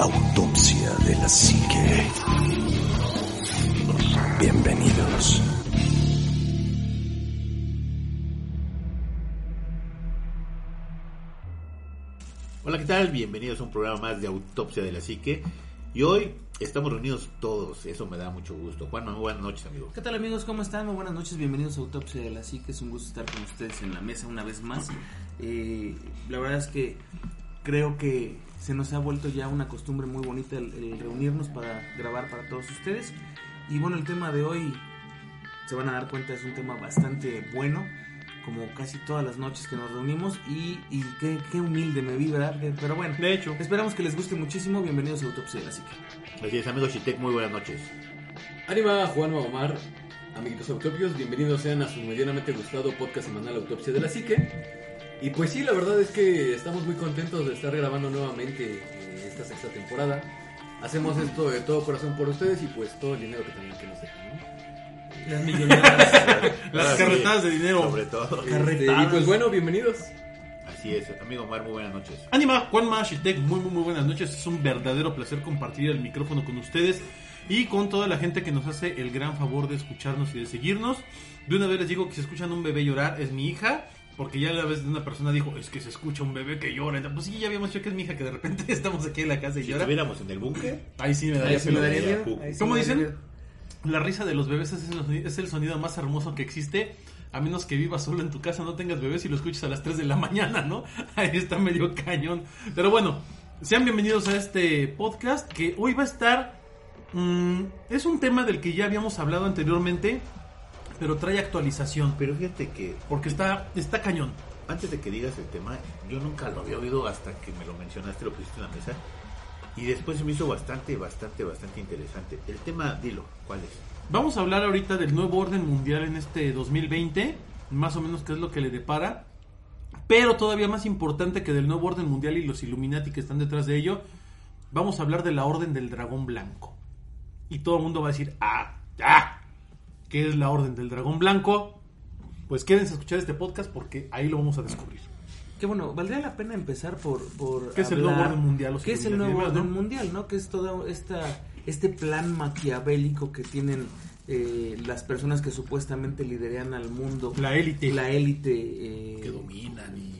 Autopsia de la psique. Bienvenidos. Hola, ¿qué tal? Bienvenidos a un programa más de Autopsia de la Psique. Y hoy estamos reunidos todos, eso me da mucho gusto. Juan, muy buenas noches, amigo. ¿Qué tal amigos? ¿Cómo están? Muy buenas noches, bienvenidos a Autopsia de la Psique. Es un gusto estar con ustedes en la mesa una vez más. Eh, la verdad es que creo que se nos ha vuelto ya una costumbre muy bonita el, el reunirnos para grabar para todos ustedes. Y bueno, el tema de hoy, se van a dar cuenta, es un tema bastante bueno, como casi todas las noches que nos reunimos. Y, y qué, qué humilde me vi, ¿verdad? Pero bueno, De hecho, esperamos que les guste muchísimo. Bienvenidos a Autopsia de la Psique. así es, amigo Chitek, muy buenas noches. Anima Juan Omar, amiguitos autopios, bienvenidos sean a su medianamente gustado podcast semanal Autopsia de la Psique. Y pues sí, la verdad es que estamos muy contentos de estar grabando nuevamente eh, esta sexta temporada. Hacemos esto de todo corazón por ustedes y pues todo el dinero que también que nos dejan, ¿no? Las millonadas. Las Ahora carretadas sí, de dinero. Sobre todo. Este, y pues bueno, bienvenidos. Así es, amigo Omar, muy buenas noches. Anima, Juan Mashitek, muy, muy, muy buenas noches. Es un verdadero placer compartir el micrófono con ustedes y con toda la gente que nos hace el gran favor de escucharnos y de seguirnos. De una vez les digo que si escuchan un bebé llorar es mi hija. Porque ya la vez una persona dijo, es que se escucha un bebé que llora. Pues sí, ya habíamos dicho que es mi hija, que de repente estamos aquí en la casa y Si llora. estuviéramos en el búnker, Ahí sí me daría sí me pena. daría miedo. Puc. Ahí sí ¿Cómo me daría dicen? miedo. La risa de los bebés es el, sonido, es el sonido más hermoso que existe. A menos que vivas solo en tu casa, no tengas bebés y lo escuches a las 3 de la mañana, ¿no? Ahí está medio cañón. Pero bueno, sean bienvenidos a este podcast que hoy va a estar... mm, es un tema del que ya habíamos hablado anteriormente, pero trae actualización. pero fíjate que Porque está, está cañón. antes de que digas el tema, yo nunca lo había oído hasta que me lo mencionaste, lo pusiste en la mesa. Y después se me hizo bastante, bastante, bastante interesante. El tema, dilo, ¿cuál es? Vamos a hablar ahorita del nuevo orden mundial en este 2020, más o menos qué es lo que le depara. Pero todavía más importante que del nuevo orden mundial y los Illuminati que están detrás de ello, vamos a hablar de la orden del dragón blanco. Y todo el mundo va a decir, ah, ya, ¿qué es la orden del dragón blanco? Pues quédense a escuchar este podcast porque ahí lo vamos a descubrir. Que bueno, valdría la pena empezar por... por ¿Qué es el nuevo orden mundial? ¿Qué es el nuevo orden mundial, no? Que es todo esta, este plan maquiavélico que tienen eh, las personas que supuestamente lideran al mundo. La élite. La élite... eh, Que dominan y...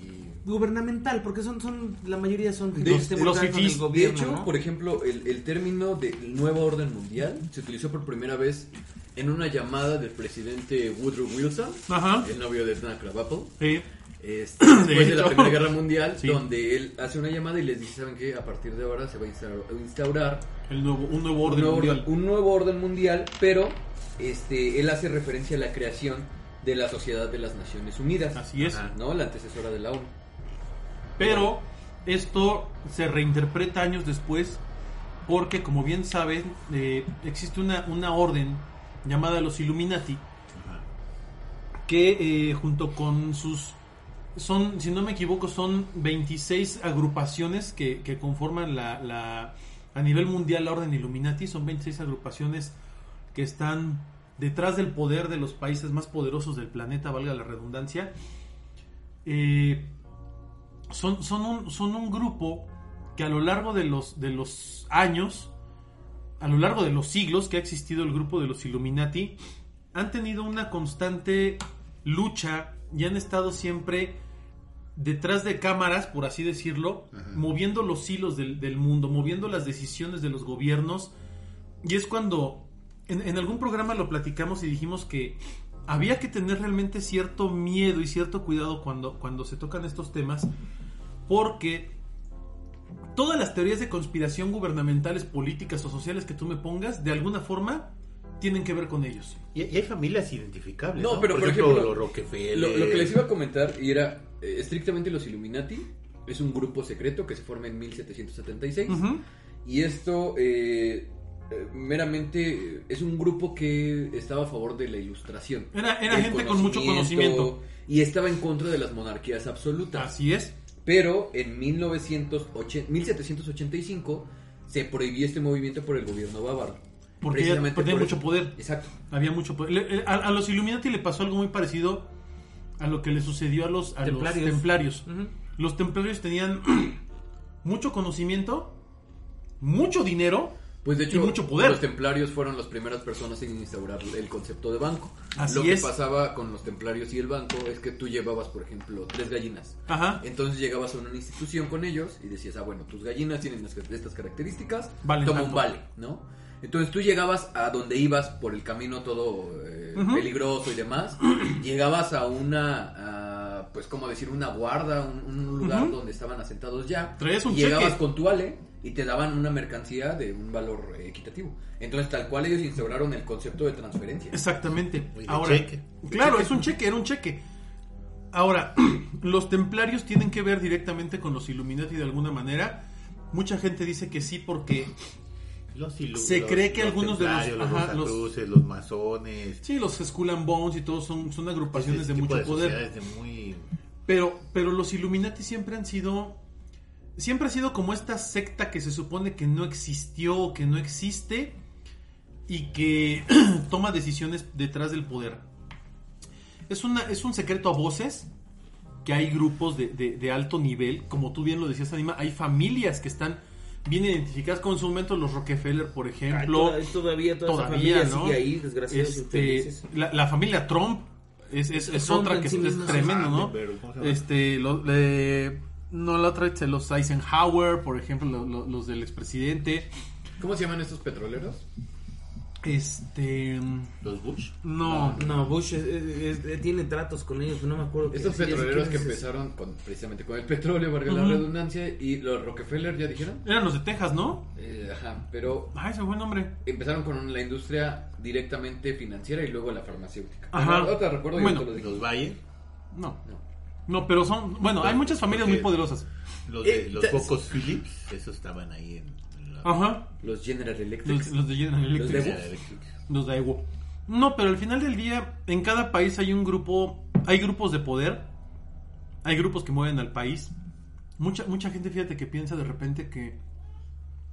gubernamental, porque son, son la mayoría son De- los fifís. el De gobierno, hecho, ¿no? por ejemplo, el, el término del nuevo orden mundial se utilizó por primera vez en una llamada del presidente Woodrow Wilson, Ajá. el novio de Dana Krabappel. Sí. Este, después de, la. Primera Guerra Mundial, Sí. donde él hace una llamada y les dice, ¿saben qué? A partir de ahora se va a instaurar, a instaurar El nuevo, un nuevo un, orden nuevo, mundial. un nuevo orden mundial, pero este, él hace referencia a la creación de la Sociedad de las Naciones Unidas, Así es. Ajá. ¿no? La antecesora de la ONU. Pero esto se reinterpreta años después porque, como bien saben, eh, existe una, una orden llamada los Illuminati que eh, junto con sus... Son, si no me equivoco, son 26 agrupaciones que, que conforman la, la- a nivel mundial la orden Illuminati. Son 26 agrupaciones que están detrás del poder de los países más poderosos del planeta, valga la redundancia. Eh, son, son, un, son un grupo que a lo largo de los, de los años, a lo largo de los siglos que ha existido el grupo de los Illuminati, han tenido una constante lucha y han estado siempre detrás de cámaras, por así decirlo, moviendo los hilos del, del mundo, moviendo las decisiones de los gobiernos. Y es cuando en, en algún programa lo platicamos y dijimos que había que tener realmente cierto miedo y cierto cuidado cuando, cuando se tocan estos temas, porque todas las teorías de conspiración gubernamentales, políticas o sociales que tú me pongas, de alguna forma, tienen que ver con ellos. Y, y hay familias identificables. No, No, pero por ejemplo, ejemplo, los Rockefeller. Lo, lo que les iba a comentar y era eh, estrictamente los Illuminati Es un grupo secreto que se forma en 1776. Ujú. Y esto eh, eh, meramente es un grupo que estaba a favor de la ilustración. Era- era gente con mucho conocimiento. Y estaba en contra de las monarquías absolutas. Así es. Pero en 1908 1785 se prohibió este movimiento por el gobierno bávaro. Porque Precisamente porque tenía por mucho eso. poder. Exacto. Había mucho poder. Le- le- A, a los Illuminati le pasó algo muy parecido a lo que le sucedió a los, a los Templarios. Los templarios tenían mucho conocimiento, mucho dinero Pues de y hecho, mucho poder. los templarios fueron las primeras personas en instaurar el concepto de banco. Así Lo que es. pasaba con los templarios y el banco es que tú llevabas, por ejemplo, tres gallinas. Ajá. Entonces llegabas a una institución con ellos y decías, ah, bueno, tus gallinas tienen estas características, Valen toma un vale, ¿no? Entonces tú llegabas a donde ibas por el camino todo eh, Ujú. peligroso y demás, llegabas a una, a, pues como decir, una guarda, un, un lugar donde estaban asentados ya, Traías un y llegabas cheque. con tu vale y te daban una mercancía de un valor eh, equitativo. Entonces tal cual ellos instauraron el concepto de transferencia. Exactamente. De Ahora, cheque. claro, Cheque. es un cheque, era un cheque. Ahora, los templarios tienen que ver directamente con los Illuminati de alguna manera. Mucha gente dice que sí porque Los Se cree que los algunos de los- ajá, los- los masones. sí, los Skull and Bones y todos son, son agrupaciones ese de mucho poder. de muy Pero, pero los Illuminati siempre han sido. Siempre ha sido como esta secta que se supone que no existió o que no existe y que toma decisiones detrás del poder. Es, una, es un secreto a voces que hay grupos de, de- de alto nivel, como tú bien lo decías, Anima, hay familias que están bien identificadas con su momento, los Rockefeller, por Ay, ejemplo. toda- todavía toda todavía, familia ¿no? sigue ahí, desgraciados Este, la, la familia Trump es, es, es Trump otra que sí es, tremendo, ¿no? Este, lo- le- no, la otra los Eisenhower, por ejemplo, lo- lo- los del expresidente. ¿Cómo se llaman estos petroleros? Este, los Bush. no, No, Bush es- es- es- tiene tratos con ellos, no me acuerdo. Estos petroleros que empezaron con, precisamente con el petróleo, valga la redundancia, y los Rockefeller, ¿ya dijeron? eran los de Texas, ¿no? Eh, ajá, pero Ay, ese fue el nombre. empezaron con la industria directamente financiera y luego la farmacéutica. Ajá. No, te recuerdo y Bueno. te lo digo. Los Bayer. No, No. No, pero son, bueno, hay muchas familias muy poderosas. Los, de, Eh, los Focos Philips. Esos estaban ahí en. la- Ajá, Los General Electric. los, los de General Electric. de General Electric. Los de Ewo. No, pero al final del día, en cada país hay un grupo, hay grupos de poder, hay grupos que mueven al país. Mucha, mucha gente, fíjate, que piensa de repente que,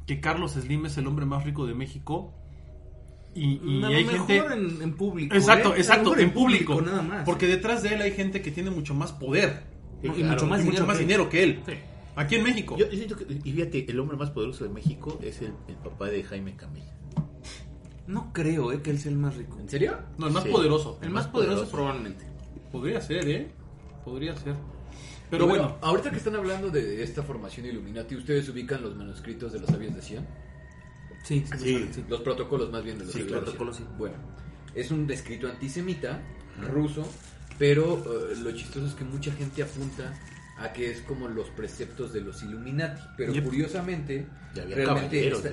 que Carlos Slim es el hombre más rico de México. Y, y A hay lo mejor gente. en, en público. Exacto, ¿eh? Exacto, en público. nada más. Porque detrás de él hay gente que tiene mucho más poder y claro. mucho más y mucho dinero más que- dinero que él. Sí. Aquí en México. Yo, yo siento que, y fíjate, el hombre más poderoso de México es el, el papá de Jaime Camil. No creo eh, que él sea el más rico. ¿En serio? no, el más Sí. poderoso. El más poderoso probablemente. Podría ser, ¿eh? Podría ser. Pero bueno, ahorita que están hablando de esta formación Illuminati, ¿ustedes ubican los manuscritos de los sabios de Sion? Sí, sí, Sí. sí. Los protocolos más bien de los Sí, protocolos, sí. Bueno, es un descrito antisemita, ruso, pero eh, lo chistoso es que mucha gente apunta a que es como los preceptos de los Illuminati, pero Yep. curiosamente realmente está,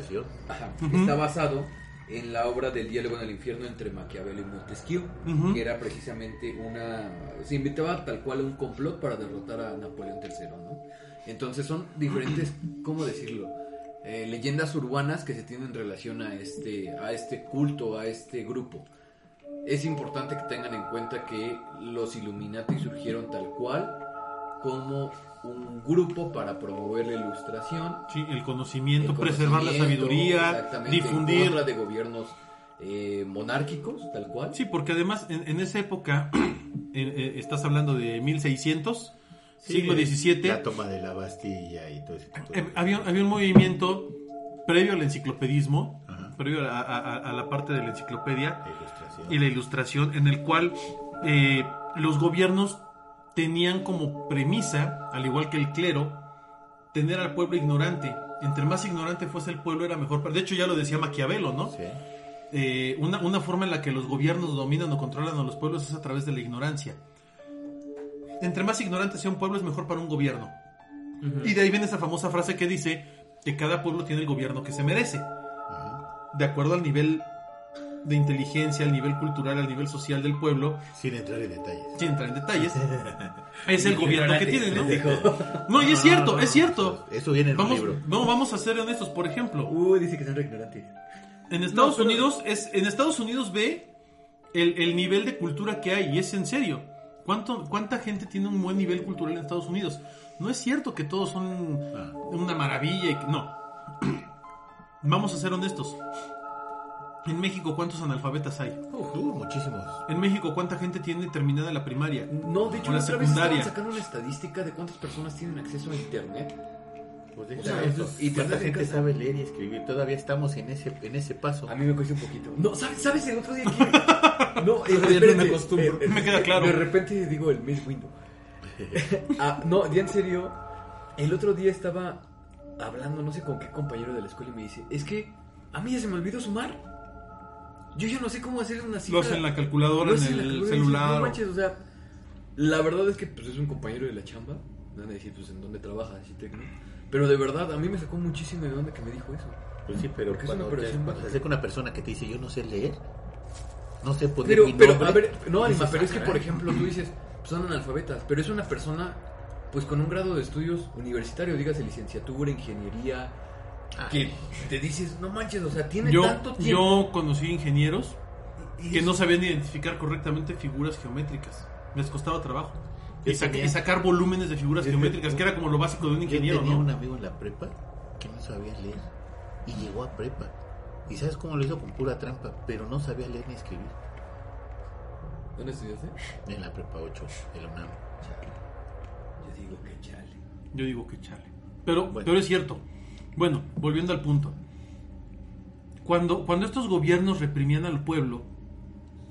ajá, está basado en la obra del diálogo en el infierno entre Maquiavelo y Montesquieu, que era precisamente una... se invitaba tal cual a un complot para derrotar a Napoleón III, ¿no? Entonces son diferentes, ¿cómo decirlo? Eh, leyendas urbanas que se tienen en relación a este, a este culto, a este grupo. Es importante que tengan en cuenta que los Illuminati surgieron tal cual como un grupo para promover la ilustración, sí, el conocimiento, el preservar la sabiduría, en difundir. contra de gobiernos eh, monárquicos, tal cual. Sí, porque además en, en esa época, eh, eh, estás hablando de 1600, Sí, siglo XVII, La toma de la Bastilla y todo de eh, había, había un movimiento previo al enciclopedismo, Ajá. previo a, a- a- a la parte de la enciclopedia La y la ilustración, en el cual eh, los gobiernos tenían como premisa, al igual que el clero, tener al pueblo ignorante. Entre más ignorante fuese el pueblo era mejor. De hecho ya lo decía Maquiavelo, ¿no? Sí. Eh, una, una forma en la que los gobiernos dominan o controlan a los pueblos es a través de la ignorancia. Entre más ignorante sea un pueblo es mejor para un gobierno. Y de ahí viene esa famosa frase que dice que cada pueblo tiene el gobierno que se merece. De acuerdo al nivel de inteligencia, al nivel cultural, al nivel social del pueblo, Sin entrar en detalles. sin entrar en detalles, es el gobierno que tiene, ¿no? No, y es cierto, es cierto. Eso viene en Vamos, un libro. no, vamos a ser honestos, por ejemplo, Uh, dice que son ignorantes. en Estados pero- Unidos es en Estados Unidos ve el, el nivel de cultura que hay y es en serio. ¿Cuánto, ¿Cuánta gente tiene un buen nivel cultural en Estados Unidos? No es cierto que todos son Ah. una maravilla y que no. Vamos a ser honestos. En México, ¿cuántos analfabetas hay? Uh, muchísimos. En México, ¿cuánta gente tiene terminada la primaria? No, de hecho, O la vez secundaria. estaban sacando una estadística de cuántas personas tienen acceso a internet. Pues O deja sea, y ¿Cuánta tener en gente casa- sabe leer y escribir? Todavía estamos en ese, en ese paso. A mí me cuesta un poquito. No, ¿sabes, ¿sabes el otro día que... No, eh, Todavía no espérate, me acostumbro. eh, Me queda claro. De repente digo el Miss Window. Ah, no, ya en serio, el otro día estaba hablando, no sé con qué compañero de la escuela y me dice, es que a mí ya se me olvidó sumar. Yo ya no sé cómo hacer una cifra. Lo hace en la calculadora, en el calculadora celular. No manches, o sea, la verdad es que pues es un compañero de la chamba. Me van a decir, pues, ¿en dónde trabajas? Y tecno. Pero de verdad, a mí me sacó muchísimo de onda que me dijo eso. Pues sí, pero Porque es una cuando, te, cuando acerca una persona que te dice yo no sé leer, no sé poner Pero, mi pero, nombre", a ver, no, dices, Anima, pero "Ah, es que, por caray". ejemplo, tú dices, pues, son analfabetas, pero es una persona, pues, con un grado de estudios universitario, dígase licenciatura, ingeniería, Ah, que te dices, no manches, o sea, tiene Yo, tanto tiempo. yo conocí ingenieros y- y que no sabían identificar correctamente figuras geométricas. Les costaba trabajo. Y, Yo saca- tenía- y sacar volúmenes de figuras Yo- geométricas, que era como lo básico de un Yo ingeniero, tenía ¿no? un amigo en la prepa que no sabía leer y llegó a prepa. ¿Y sabes cómo lo hizo? Con pura trampa, pero no sabía leer ni escribir. ¿Dónde estudiaste? En la prepa 8, de la UNAM. Yo digo que chale. Yo digo que chale. Pero, Bueno. pero es cierto. Bueno, volviendo al punto. Cuando, cuando estos gobiernos reprimían al pueblo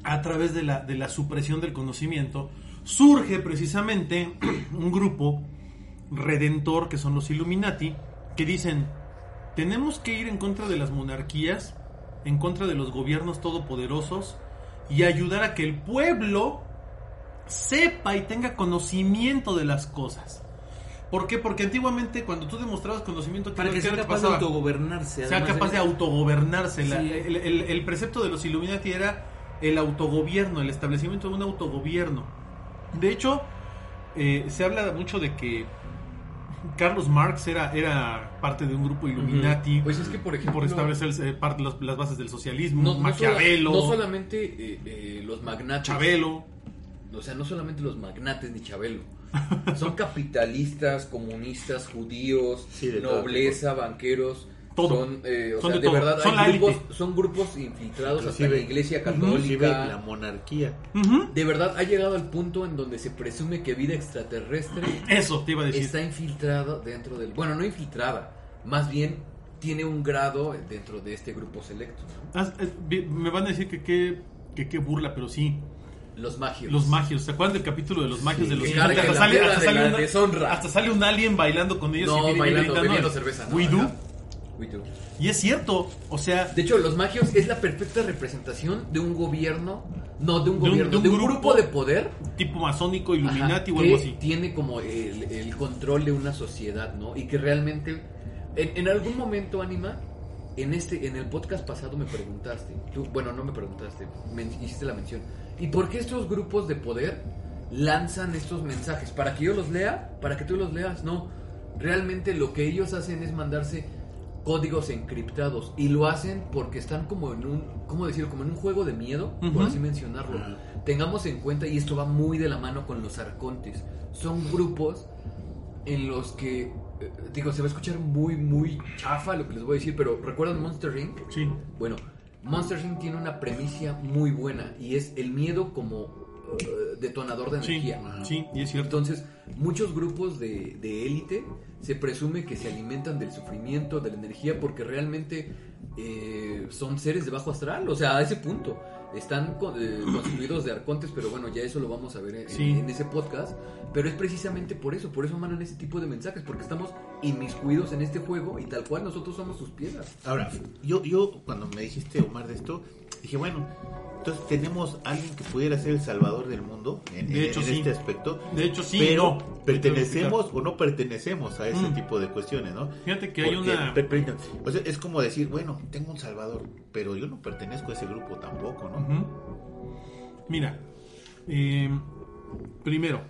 a través de la, de la supresión del conocimiento, surge precisamente un grupo redentor que son los Illuminati, que dicen, tenemos que ir en contra de las monarquías, en contra de los gobiernos todopoderosos y ayudar a que el pueblo sepa y tenga conocimiento de las cosas. ¿Por qué? Porque antiguamente cuando tú demostrabas conocimiento, ¿qué Para que sea capaz de autogobernarse. sea capaz de autogobernarse. La- Sí. el, el- el precepto de los Illuminati era el autogobierno, el establecimiento de un autogobierno. De hecho, eh, se habla mucho de que Carlos Marx era, era parte de un grupo Illuminati Pues es que, por ejemplo- por establecer eh, parte de los- las bases del socialismo, No, no Maquiavelo, sola- no solamente eh, eh, los magnates. Chabelo. O sea, no solamente los magnates ni Chabelo. Son capitalistas, comunistas, judíos, Sí, nobleza, banqueros. Todo. Son, eh, o Son sea, de verdad, Son hay grupos, élite. son grupos infiltrados hasta Inclusive- la iglesia católica. la monarquía. De verdad, ha llegado al punto en donde se presume que vida extraterrestre Eso te iba a decir. está infiltrada dentro del... Bueno, no infiltrada, más bien tiene un grado dentro de este grupo selecto. ¿no? Ah, Me van a decir que qué que qué burla, pero sí. Los magios. Los magios, ¿se acuerdan del capítulo de los magios de los que hasta sale, piedra hasta de sale la una- deshonra. hasta sale un alien bailando con ellos y No, viene bailando, gritando, "We cerveza. ¿no? do". Ajá. Y es cierto, o sea, De hecho, los magios es la perfecta representación de un gobierno, no de un De un- gobierno, de de un grupo grupo de poder tipo masónico, ajá, Illuminati o que algo así. tiene como el, el control de una sociedad, ¿no? Y que realmente, en, en algún momento, Anima, en este, en el podcast pasado me preguntaste, tú, bueno, no me preguntaste, me hiciste la mención, ¿y por qué estos grupos de poder lanzan estos mensajes? ¿Para que yo los lea? ¿Para que tú los leas? No, realmente lo que ellos hacen es mandarse códigos encriptados y lo hacen porque están como en un, ¿cómo decirlo? Como en un juego de miedo, por así mencionarlo. Tengamos en cuenta, y esto va muy de la mano con los arcontes, son grupos en los que, eh, digo, se va a escuchar muy, muy chafa lo que les voy a decir, pero ¿recuerdan Monster Inc? Sí. Bueno, Monster Inc tiene una premisa muy buena y es el miedo como eh, detonador de energía. sí, y es cierto. Entonces, muchos grupos de de élite se presume que se alimentan del sufrimiento, de la energía, porque realmente eh, son seres de bajo astral, o sea, a ese punto. Están co- eh, constituidos de arcontes, pero bueno, ya eso lo vamos a ver en, Sí. en ese podcast. Pero es precisamente por eso, por eso mandan ese tipo de mensajes, porque estamos inmiscuidos en este juego y tal cual nosotros somos sus piezas. Ahora, yo, yo cuando me dijiste, Omar, de esto, Dije, bueno, entonces tenemos alguien que pudiera ser el salvador del mundo en, De en- hecho, en sí. este aspecto. De hecho, sí, Pero no. pertenecemos o no pertenecemos a ese Mm. tipo de cuestiones, ¿no? Fíjate que hay una- o sea, es como decir, bueno, tengo un salvador, pero yo no pertenezco a ese grupo tampoco, ¿no? Mira, eh, primero,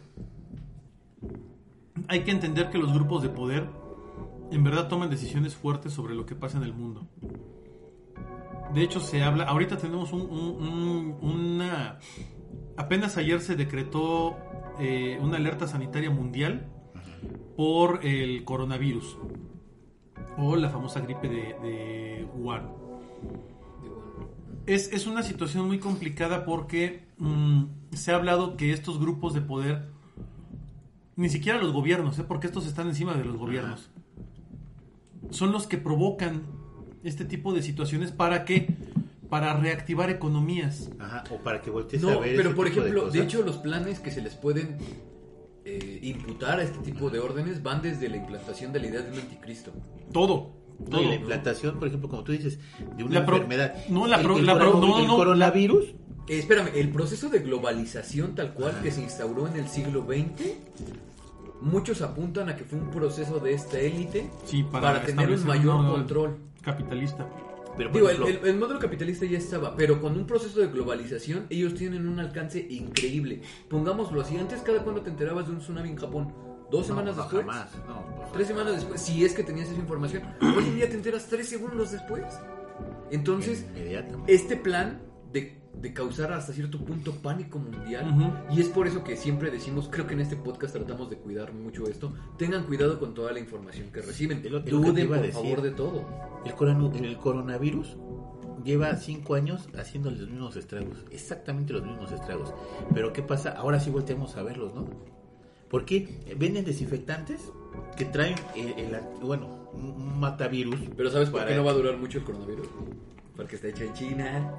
hay que entender que los grupos de poder en verdad toman decisiones fuertes sobre lo que pasa en el mundo. De hecho, se habla, ahorita tenemos un, un- un- una... Apenas ayer se decretó eh, una alerta sanitaria mundial por el coronavirus o la famosa gripe de, de Wuhan. Es, es una situación muy complicada porque mm, se ha hablado que estos grupos de poder, ni siquiera los gobiernos, ¿eh? porque estos están encima de los gobiernos, son los que provocan este tipo de situaciones para que para reactivar economías. Ajá, o para que voltees No, a ver pero ese por tipo ejemplo, de, cosas. hecho los planes que se les pueden eh, imputar a este tipo de órdenes van desde la implantación de la idea de un anticristo. Todo. No, todo. y la implantación, por ejemplo, como tú dices, de una La pro- enfermedad. no, la El- pro- el, la pro- coronavirus- no, el no. coronavirus, Eh, espérame, el proceso de globalización tal cual que se instauró en el siglo XX, muchos apuntan a que fue un proceso de esta élite Sí, para, tener un mayor orden control. Capitalista. pero Digo, el, ejemplo, el- el modelo capitalista ya estaba, pero con un proceso de globalización ellos tienen un alcance increíble. Pongámoslo así, antes cada cuando te enterabas de un tsunami en Japón, dos no, semanas no, después, jamás, no, pues, tres semanas después, si es que tenías esa información, hoy en día te enteras tres segundos después. Entonces, este plan de, de causar hasta cierto punto pánico mundial, y es por eso que siempre decimos, creo que en este podcast tratamos de cuidar mucho esto, tengan cuidado con toda la información que reciben, que te duden por decir. favor de todo. El, el coronavirus lleva cinco años haciendo los mismos estragos, exactamente los mismos estragos. Pero ¿qué pasa? Ahora sí volteamos a verlos, ¿no? Porque venden desinfectantes que traen, el, el- bueno, un matavirus. Pero ¿sabes por para- qué no va a durar mucho el coronavirus? Porque está hecho en China.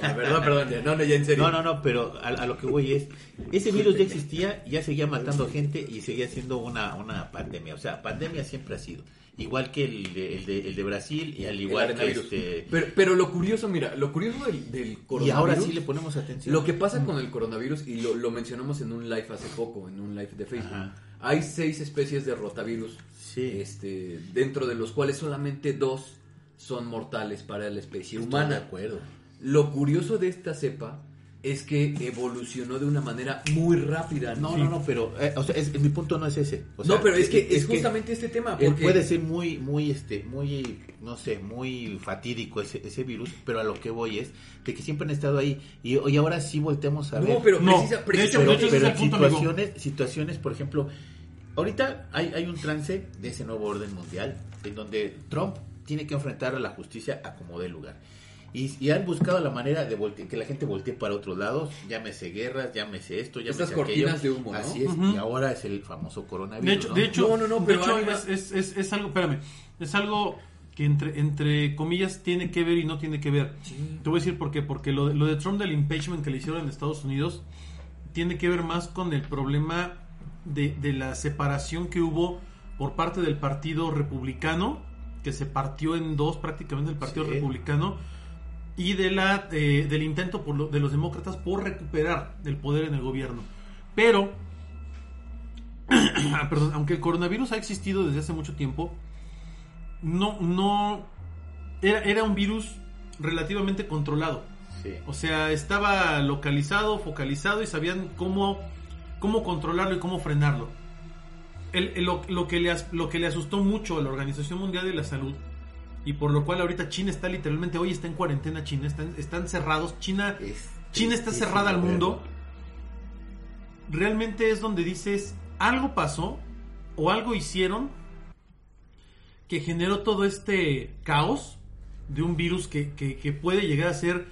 perdón, perdón, ya, no, no, ya en serio. No, no, no, pero a, a lo que voy es, ese virus ya existía, ya seguía matando gente y seguía siendo una, una pandemia. O sea, pandemia siempre ha sido. Igual que el de, el de, el de Brasil y al igual que este... Pero, pero lo curioso, mira, lo curioso del, del coronavirus. Y ahora sí le ponemos atención. Lo que pasa con el coronavirus, y lo, lo mencionamos en un live hace poco, en un live de Facebook, Ajá. hay seis especies de rotavirus, Sí. este, dentro de los cuales solamente dos son mortales para la especie Estoy de humana. acuerdo. Lo curioso de esta cepa es que evolucionó de una manera muy rápida. No, Sí. no, no, pero, eh, o sea, es- mi punto no es ese. O sea, no, pero es que es, justamente este tema. Porque puede ser muy, muy, este, muy, no sé, muy fatídico ese, ese virus, pero a lo que voy es de que siempre han estado ahí y, y ahora sí volteamos a ver. No, pero No, precisa- hecho, precisamente- pero, pero amigo. situaciones, situaciones, por ejemplo, ahorita hay, hay un trance de ese nuevo orden mundial en donde Trump tiene que enfrentar a la justicia a como dé lugar. Y, y han buscado la manera de volte- que la gente voltee para otros lados, llámese guerras, llámese esto, llámese Estas cortinas de humo, ¿no? Así es, Ujú. y ahora es el famoso coronavirus. De hecho, ¿no? de hecho, No, no, no, de pero hecho, es, es, es, es algo, espérame, es algo que entre, entre comillas tiene que ver y no tiene que ver. Te voy a decir por qué, porque lo, de- lo de Trump del impeachment que le hicieron en Estados Unidos tiene que ver más con el problema de, de la separación que hubo por parte del Partido Republicano, que se partió en dos prácticamente el Partido Sí. Republicano, y de la, eh, del intento por lo- de los demócratas por recuperar el poder en el gobierno. Pero Ah, perdón, aunque el coronavirus ha existido desde hace mucho tiempo, no, no, era, era un virus relativamente controlado. Sí. O sea, estaba localizado, focalizado y sabían cómo, cómo controlarlo y cómo frenarlo. El- el- lo, lo que le, as- lo que le asustó mucho a la Organización Mundial de la Salud y por lo cual ahorita China está literalmente, hoy está en cuarentena China, están, están cerrados, China, Es China está cerrada al mundo, realmente es donde dices, algo pasó o algo hicieron que generó todo este caos de un virus que, que- que puede llegar a ser,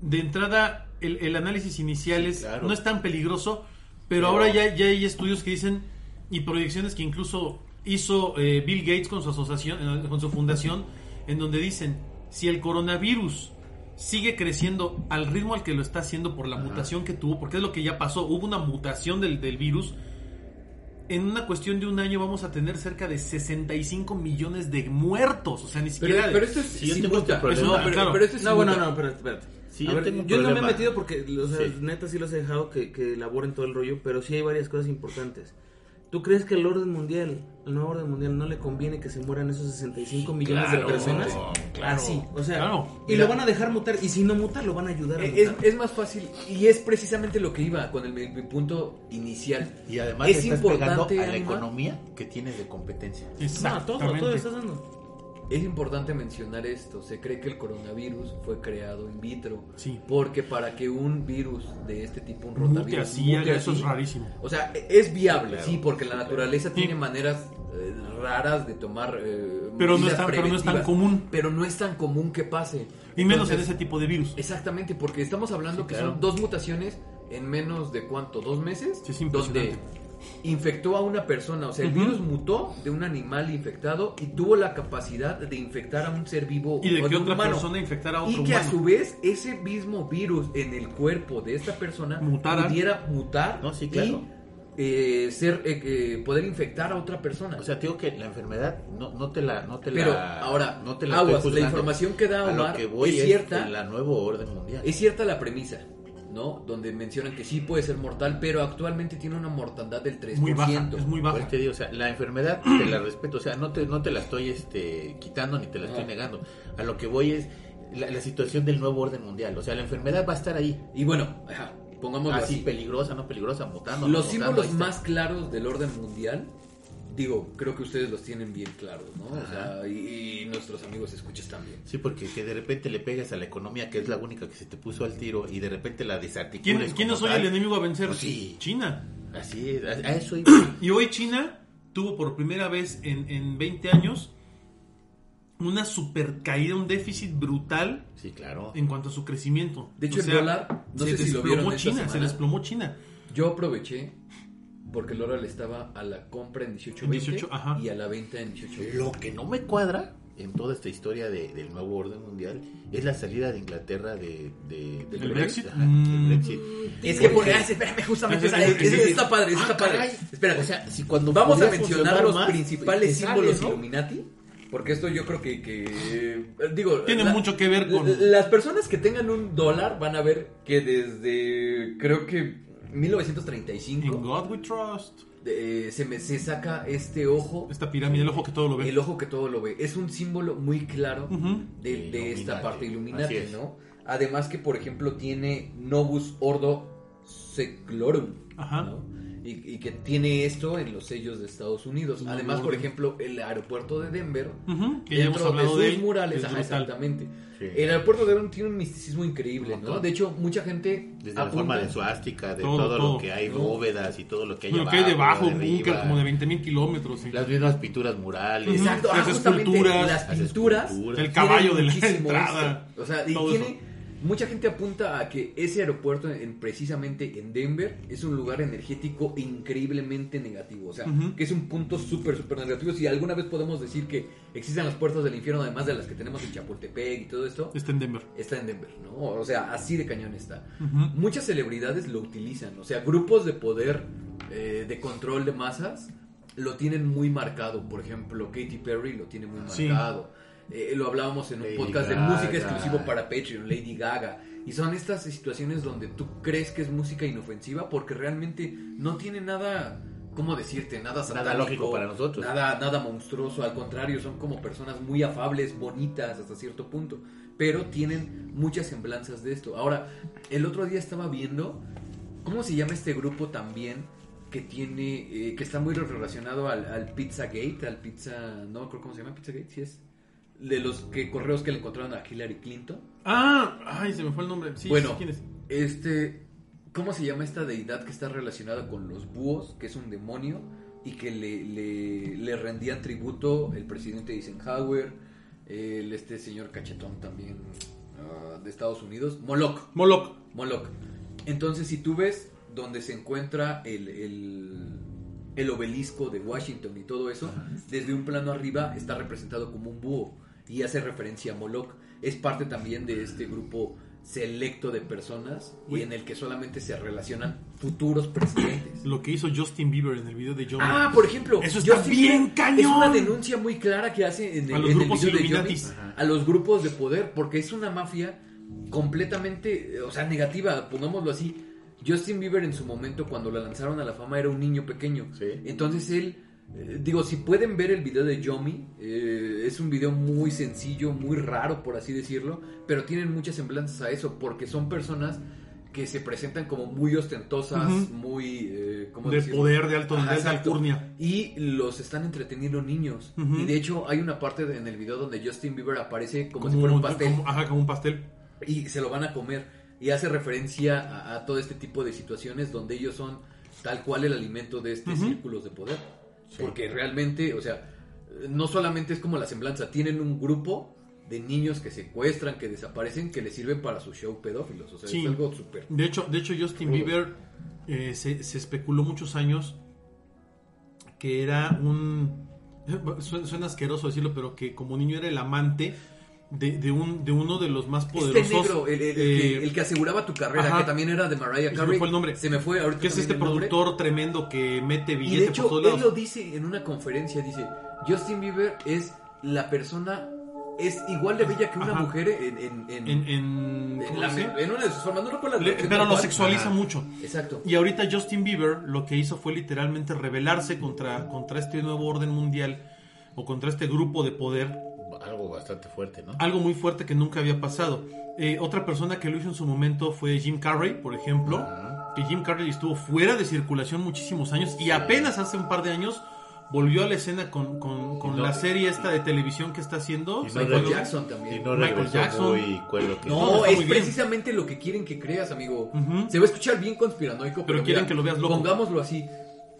de entrada, el, el análisis inicial Sí, es, claro. no es tan peligroso, pero, Pero- ahora ya, ya hay estudios que dicen y proyecciones que incluso hizo eh, Bill Gates con su asociación, eh, con su fundación, en donde dicen, si el coronavirus sigue creciendo al ritmo al que lo está haciendo por la Ajá. mutación que tuvo, porque es lo que ya pasó, hubo una mutación del, del virus, en una cuestión de un año vamos a tener cerca de 65 millones de muertos. O sea, ni Pero, siquiera. pero esto es Sí, yo sin tengo este problema. No, pero, Claro. pero esto es No, bueno, no, pero espérate. Sí, yo ver, tengo un yo no me he metido porque, o sea, Sí. neta sí los he dejado que, que elaboren todo el rollo, pero sí hay varias cosas importantes. ¿Tú crees que el orden mundial, el nuevo orden mundial, no le conviene que se mueran esos 65 millones claro, de personas? claro. Así, o sea, Claro. y lo van a dejar mutar, y si no muta, lo van a ayudar a Es, mutar. es más fácil y es precisamente lo que iba con el, mi, punto inicial. Y además es pegando a la Alma, economía que tienes de competencia. No, todo, Exactamente. todo estás dando. Es importante mencionar esto. Se cree que el coronavirus fue creado in vitro. Sí. Porque para que un virus de este tipo, un Mute rotavirus, así, mute eso así, es rarísimo. O sea, e- es viable, Claro. sí, porque la naturaleza tiene maneras eh, raras de tomar. eh, Pero no, es tan, pero no es tan común. Pero no es tan común que pase. Y menos en Entonces, ese tipo de virus. Exactamente, porque estamos hablando Sí, que claro. son dos mutaciones en menos de cuánto, dos meses, Sí, es donde impresionante. Infectó a una persona, o sea, el virus mutó de un animal infectado y tuvo la capacidad de infectar a un ser vivo Y de o que otra humano. persona infectara a otro y que a su vez ese mismo virus en el cuerpo de esta persona Mutara. pudiera mutar No, sí, claro. y eh, ser eh, eh, poder infectar a otra persona. O sea, te digo que la enfermedad no, no te la no te Pero la ahora, no te la aguas, la información que da A lo Omar que voy es es cierta. la nuevo orden mundial. Es cierta la premisa, ¿no? Donde mencionan que sí puede ser mortal, pero actualmente tiene una mortandad del 3%. Muy baja, es muy Pues baja. te digo, o sea, la enfermedad te la respeto, o sea, no te, no te la estoy este, quitando ni te la estoy No. negando. A lo que voy es la, la situación del nuevo orden mundial, o sea, la enfermedad va a estar ahí, Y bueno, ajá, pongámoslo así así. peligrosa, no peligrosa, mutando. Los no mutando, símbolos más claros del orden mundial, digo, creo que ustedes los tienen bien claros, ¿no? O sea, y, y nuestros amigos escuchas también. Sí, porque que de repente le pegas a la economía, que es la única que se te puso al tiro, y de repente la ¿Quién, desarticules. quién es hoy tal. el enemigo a vencer? Pues sí. China. Así es, a, eso iba. Y hoy China tuvo por primera vez en, en 20 años una super caída, un déficit brutal Sí, claro. en cuanto a su crecimiento. De hecho, O el dólar, no se sé si lo desplomó vieron esta China, se desplomó China. Yo aproveché porque el dólar estaba a la compra en 18.20 En 18, ajá. y a la venta en 18.20. Lo que no me cuadra en toda esta historia de- del nuevo orden mundial es la salida de Inglaterra de, de- del ¿El Brexit? ajá, del Mm. Brexit. Es que Porque- por, ah, espérame, justamente, ese- está padre, eso Ah, está padre. Espérate, O sea, si cuando vamos a mencionar los más, principales símbolos ¿no? Illuminati, porque esto yo creo que, que, eh, digo, Tiene mucho que ver con- la- las personas que tengan un dólar van a ver que desde creo que 1935 In God we trust. eh, se, me- se saca este ojo, Esta pirámide, el ojo que todo lo ve. el ojo que todo lo ve. Es un símbolo muy claro de, de esta parte Illuminati, es. ¿no? Además que, por ejemplo, tiene Novus Ordo Seclorum, Ajá. ¿no? Y, y que tiene esto en los sellos de Estados Unidos. Muy Además, por ejemplo, el aeropuerto de Denver, Que ya hemos dentro de sus de él. murales, ajá, exactamente. Sí. El aeropuerto de Denver tiene un misticismo increíble, ¿no? De hecho, mucha gente Desde la forma de suástica, de Todo, todo, todo. lo que hay, No. bóvedas y todo lo que hay Lo abajo, que hay debajo, un arriba, búnker como de 20.000 kilómetros. sí. Las mismas pinturas murales. Exacto, ah, Las justamente esculturas. las Las pinturas, esculturas. El caballo de la entrada. esto. O sea, y todo tiene eso. Mucha gente apunta a que ese aeropuerto en, precisamente en Denver es un lugar energético increíblemente negativo, o sea, que es un punto súper súper negativo. Si alguna vez podemos decir que existen las puertas del infierno además de las que tenemos en Chapultepec y todo esto, Está en Denver. está en Denver, ¿no? O sea, así de cañón está. Muchas celebridades lo utilizan, o sea, grupos de poder, eh, de control de masas, lo tienen muy marcado. Por ejemplo, Katy Perry lo tiene muy Sí. Eh, lo hablábamos en un Lady podcast de música exclusivo para Patreon, Lady Gaga. Y son estas situaciones donde tú crees que es música inofensiva porque realmente no tiene nada, ¿cómo decirte? Nada satánico, lógico para nosotros. Nada, nada monstruoso, al contrario, son como personas muy afables, bonitas hasta cierto punto. Pero tienen muchas semblanzas de esto. Ahora, el otro día estaba viendo, ¿cómo se llama este grupo también? Que tiene, eh, que está muy relacionado al, al Pizzagate, al pizza, no me acuerdo cómo se llama, Pizzagate, sí es. De los que correos que le encontraron a Hillary Clinton. Ah, ay, se me fue el nombre. Sí, bueno, sí, ¿quién es? este, ¿cómo se llama esta deidad que está relacionada con los búhos, que es un demonio y que le, le, le rendían tributo el presidente Eisenhower, el este señor cachetón también ah, de Estados Unidos, Moloch, Moloch. Moloch. Entonces, si tú ves donde se encuentra el, el, el obelisco de Washington y todo eso, desde un plano arriba está representado como un búho y hace referencia a Moloch. Es parte también de este grupo selecto de personas y en el que solamente se relacionan futuros presidentes. Lo que hizo Justin Bieber en el video de Joe. Ah, por ejemplo, Eso está Justin bien Bieber cañón. Es una denuncia muy clara que hace en el, A los en el grupos video de. Johnny a los grupos de poder, porque es una mafia completamente, o sea, negativa, pongámoslo así. Justin Bieber en su momento, cuando la lanzaron a la fama, era un niño pequeño. Sí. Entonces él, eh, digo, si pueden ver el video de Yomi, eh, es un video muy sencillo, muy raro, por así decirlo, pero tienen muchas semblanzas a eso, porque son personas que se presentan como muy ostentosas, muy... eh, ¿cómo de decirlo? poder, de alto nivel, de alcurnia. Y los están entreteniendo niños. Y de hecho hay una parte de- en el video donde Justin Bieber aparece como, Como, si fuera un pastel como- ajá, como un pastel. y se lo van a comer. Y hace referencia a, a todo este tipo de situaciones donde ellos son tal cual el alimento de estos Ujú. círculos de poder. Porque realmente, o sea, no solamente es como la semblanza, tienen un grupo de niños que secuestran, que desaparecen, que les sirven para su show pedófilos. O sea, Sí. es algo súper... De hecho, de hecho Justin Rudo. Bieber eh, se, se especuló muchos años que era un... su- Suena asqueroso decirlo, pero que como niño era el amante de, de un, de uno de los más poderosos. Este negro, el, el- el que, eh, el que aseguraba tu carrera, ajá. que también era de Mariah Se me Carey. fue el nombre. Se me fue ahorita. que es este nombre. productor tremendo que mete Y billetes por todos él lados. lo dice en una conferencia, dice, Justin Bieber es la persona, es igual de bella que una Ajá. mujer en, en, en, En, en- en ¿cómo la- una de sus formas, no recuerdo Le- pero lo sexualiza mucho. Exacto. Y ahorita Justin Bieber lo que hizo fue literalmente rebelarse contra, contra este nuevo orden mundial o contra este grupo de poder, Algo bastante fuerte, ¿no? algo muy fuerte que nunca había pasado. Eh, otra persona que lo hizo en su momento fue Jim Carrey, por ejemplo, Ajá. que Jim Carrey estuvo fuera de circulación muchísimos años y apenas hace un par de años volvió a la escena con, con- con no- la serie esta de televisión que está haciendo. Y no Michael Jackson también. Y no Michael Jackson. que No, es precisamente lo que quieren que creas, amigo. Se va a escuchar bien conspiranoico, pero, Pero quieren mira, que lo veas loco. Pongámoslo así.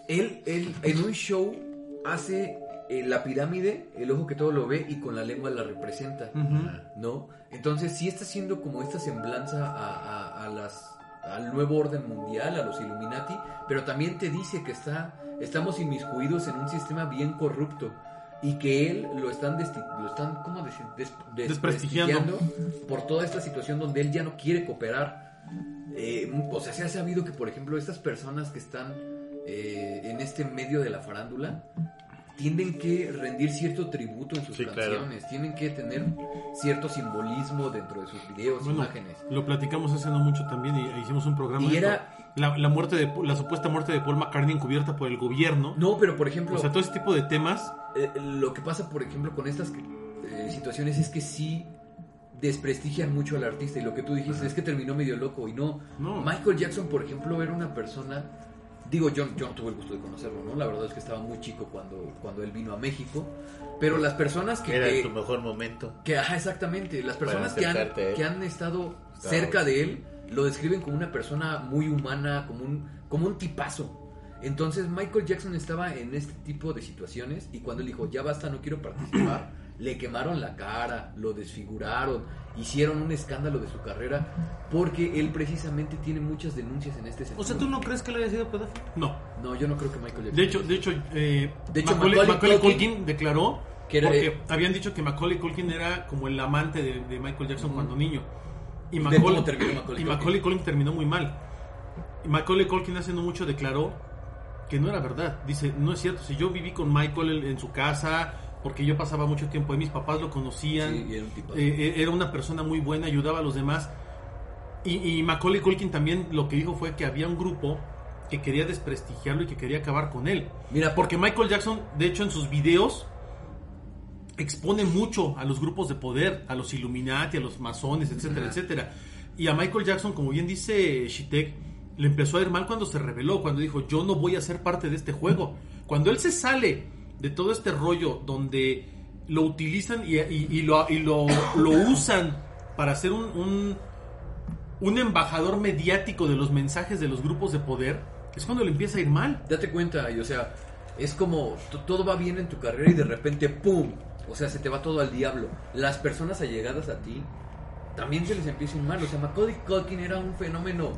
Él, él en un show hace eh, la pirámide, el ojo que todo lo ve y con la lengua la representa. Ujú. ¿no? Entonces sí está haciendo como esta semblanza a, a- a las al nuevo orden mundial, a los Illuminati, pero también te dice que está estamos inmiscuidos en un sistema bien corrupto y que él lo están lo están ¿cómo decir? Des- Desprestigiando. desprestigiando por toda esta situación donde él ya no quiere cooperar. Eh, o sea, se ha sabido que, por ejemplo, estas personas que están eh, en este medio de la farándula tienen que rendir cierto tributo en sus Sí, claro. canciones, tienen que tener cierto simbolismo dentro de sus videos, Bueno, imágenes. lo platicamos hace no mucho también y e hicimos un programa. Y de era- la, la muerte de la supuesta muerte de Paul McCartney encubierta por el gobierno. No, pero por ejemplo, O sea, todo ese tipo de temas. eh, lo que pasa, por ejemplo, con estas eh, situaciones es que sí desprestigian mucho al artista y lo que tú dijiste es que terminó medio loco y no. No. Michael Jackson, por ejemplo, era una persona, digo, yo, yo no tuve el gusto de conocerlo, ¿no? La verdad es que estaba muy chico cuando, cuando él vino a México, pero las personas que... Era que- tu mejor momento. Que, ajá, exactamente. Las personas que han, que han estado Estaba- cerca de él lo describen como una persona muy humana, como un, como un tipazo. Entonces Michael Jackson estaba en este tipo de situaciones y cuando él dijo, ya basta, no quiero participar, le quemaron la cara, lo desfiguraron, hicieron un escándalo de su carrera porque él precisamente tiene muchas denuncias en este sentido. O sea, ¿tú no crees que él haya sido pedófilo? No. No, yo no creo que Michael Jackson... De hecho, de hecho, eh, De hecho, Macaulay, Macaulay Macaulay Culkin Culkin declaró que era- porque habían dicho que Macaulay Culkin era como el amante de, de Michael Jackson cuando niño. Y Macaulay, terminó Macaulay y Culkin. Macaulay Culkin terminó muy mal. Y Macaulay Culkin hace no mucho declaró que no era verdad. Dice, no es cierto, si yo viví con Michael en su casa, porque yo pasaba mucho tiempo ahí, mis papás lo conocían, Sí, y era un tipazo. eh, eh, era una persona muy buena, ayudaba a los demás. Y, y Macaulay Culkin también lo que dijo fue que había un grupo que quería desprestigiarlo y que quería acabar con él. Mira, Porque Michael Jackson, de hecho, en sus videos expone mucho a los grupos de poder, a los Illuminati, a los masones, etcétera, etcétera. Y a Michael Jackson, como bien dice Shitek, le empezó a ir mal cuando se reveló, cuando dijo, yo no voy a ser parte de este juego. Cuando él se sale de todo este rollo donde lo utilizan y, y- y lo, y lo, lo usan para ser un, un, un embajador mediático de los mensajes de los grupos de poder, es cuando le empieza a ir mal. Date cuenta, y o sea, es como todo va bien en tu carrera y de repente ¡pum! O sea, se te va todo al diablo. Las personas allegadas a ti también se les empieza a ir mal. O sea, Macaulay Culkin era un fenómeno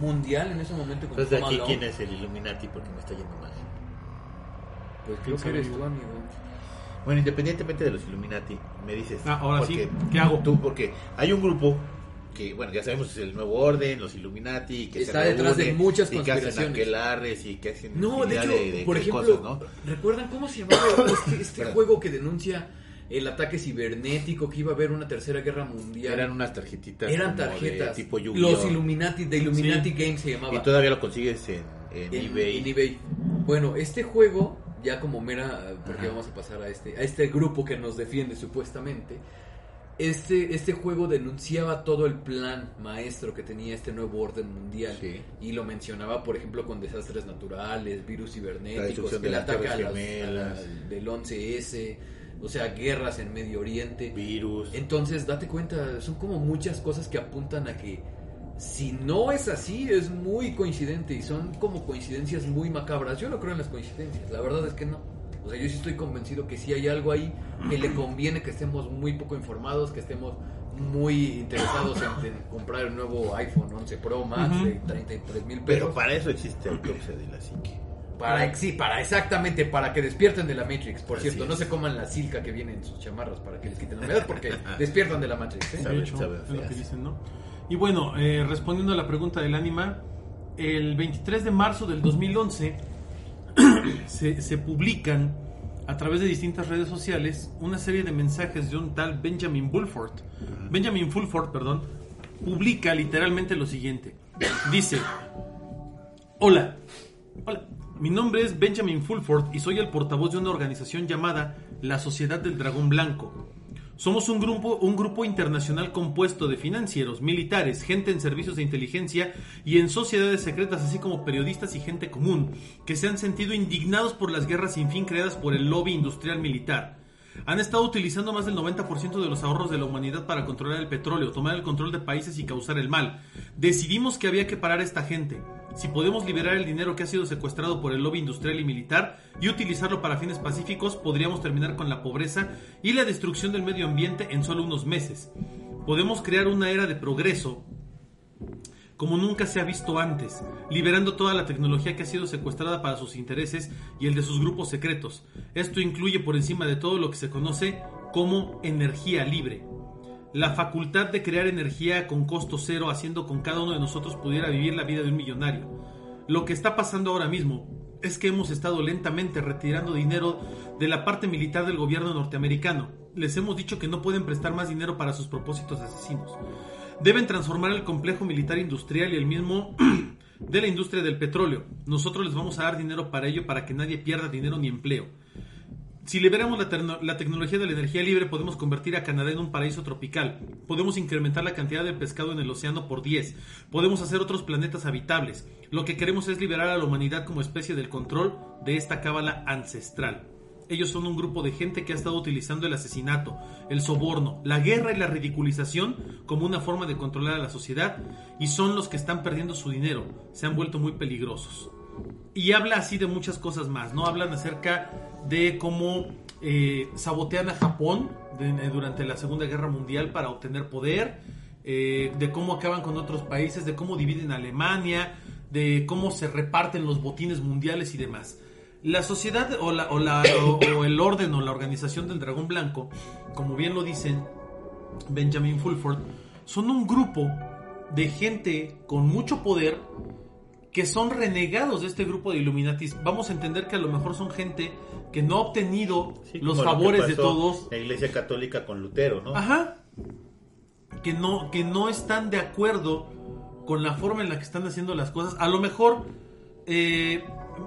mundial en ese momento. Con Entonces, aquí. ¿quién es el Illuminati? Porque me está yendo mal. Pues creo que eres tú, amigo. Bueno, independientemente de los Illuminati, me dices. Ah, ahora sí, porque ¿qué hago? Tú, porque hay un grupo que bueno, ya sabemos es el nuevo orden, los Illuminati, que Está se detrás de muchas y que hacen conspiraciones. y que hacen No, de hecho, de por de ejemplo, cosas, ¿no? ¿recuerdan cómo se llamaba este, este juego que denuncia el ataque cibernético, que iba a haber una tercera guerra mundial? Eran unas tarjetitas Eran como de tarjetas. tipo yu Los Illuminati, de Illuminati Sí. Games se llamaba. y todavía lo consigues en, en, en, eBay. en eBay. Bueno, este juego, ya como mera, porque Ajá. vamos a pasar a este, a este grupo que nos defiende supuestamente. Este, este juego denunciaba todo el plan maestro que tenía este nuevo orden mundial Sí. y lo mencionaba, por ejemplo, con desastres naturales, virus cibernéticos, el ataque a las- a Gemelas. la- del 11S, o sea, guerras en Medio Oriente. virus. Entonces, date cuenta, son como muchas cosas que apuntan a que si no es así, es muy coincidente y son como coincidencias muy macabras. Yo no creo en las coincidencias, la verdad es que no. O sea, yo sí estoy convencido que sí hay algo ahí que le conviene que estemos muy poco informados, que estemos muy interesados en, en comprar el nuevo iPhone 11 Pro Max Ujú. de 33 mil Pero pesos. para eso existe Autopsia de la Psique. Para, sí, para exactamente, para que despierten de la Matrix. Por Así cierto, es. no se coman la silca que viene en sus chamarras para que les quiten la humedad porque despiertan de la Matrix. ¿eh? De hecho, es lo que dicen, ¿no? Y bueno, eh, respondiendo a la pregunta del ánima, el 23 de marzo del 2011 se, se publican a través de distintas redes sociales una serie de mensajes de un tal Benjamin Fulford. Benjamin Fulford, perdón, publica literalmente lo siguiente. Dice, hola, hola, mi nombre es Benjamin Fulford y soy el portavoz de una organización llamada la Sociedad del Dragón Blanco. Somos un grupo, un grupo internacional compuesto de financieros, militares, gente en servicios de inteligencia y en sociedades secretas, así como periodistas y gente común, que se han sentido indignados por las guerras sin fin creadas por el lobby industrial militar. Han estado utilizando más del 90% de los ahorros de la humanidad para controlar el petróleo, tomar el control de países y causar el mal. Decidimos que había que parar a esta gente. Si podemos liberar el dinero que ha sido secuestrado por el lobby industrial y militar y utilizarlo para fines pacíficos, podríamos terminar con la pobreza y la destrucción del medio ambiente en solo unos meses. Podemos crear una era de progreso como nunca se ha visto antes, liberando toda la tecnología que ha sido secuestrada para sus intereses y el de sus grupos secretos. Esto incluye por encima de todo lo que se conoce como energía libre. La facultad de crear energía con costo cero haciendo con cada uno de nosotros pudiera vivir la vida de un millonario. Lo que está pasando ahora mismo es que hemos estado lentamente retirando dinero de la parte militar del gobierno norteamericano. Les hemos dicho que no pueden prestar más dinero para sus propósitos asesinos. Deben transformar el complejo militar industrial y el mismo de la industria del petróleo. Nosotros les vamos a dar dinero para ello para que nadie pierda dinero ni empleo. Si liberamos la, tecnología de la energía libre, podemos convertir a Canadá en un paraíso tropical. Podemos incrementar la cantidad de pescado en el océano por 10. Podemos hacer otros planetas habitables. Lo que queremos es liberar a la humanidad como especie del control de esta cábala ancestral. Ellos son un grupo de gente que ha estado utilizando el asesinato, el soborno, la guerra y la ridiculización como una forma de controlar a la sociedad y son los que están perdiendo su dinero. Se han vuelto muy peligrosos y habla así de muchas cosas más, ¿no? Hablan acerca de cómo eh, sabotean a Japón eh, durante la Segunda Guerra Mundial para obtener poder, eh, de cómo acaban con otros países, de cómo dividen Alemania, de cómo se reparten los botines mundiales y demás. La sociedad o, la, o el orden o la organización del Dragón Blanco, como bien lo dicen Benjamin Fulford, son un grupo de gente con mucho poder que son renegados de este grupo de Illuminatis. Vamos a entender que a lo mejor son gente que no ha obtenido Sí, los lo favores de todos. La Iglesia Católica con Lutero, ¿no? Ajá. Que no, que no están de acuerdo con la forma en la que están haciendo las cosas. A lo mejor eh,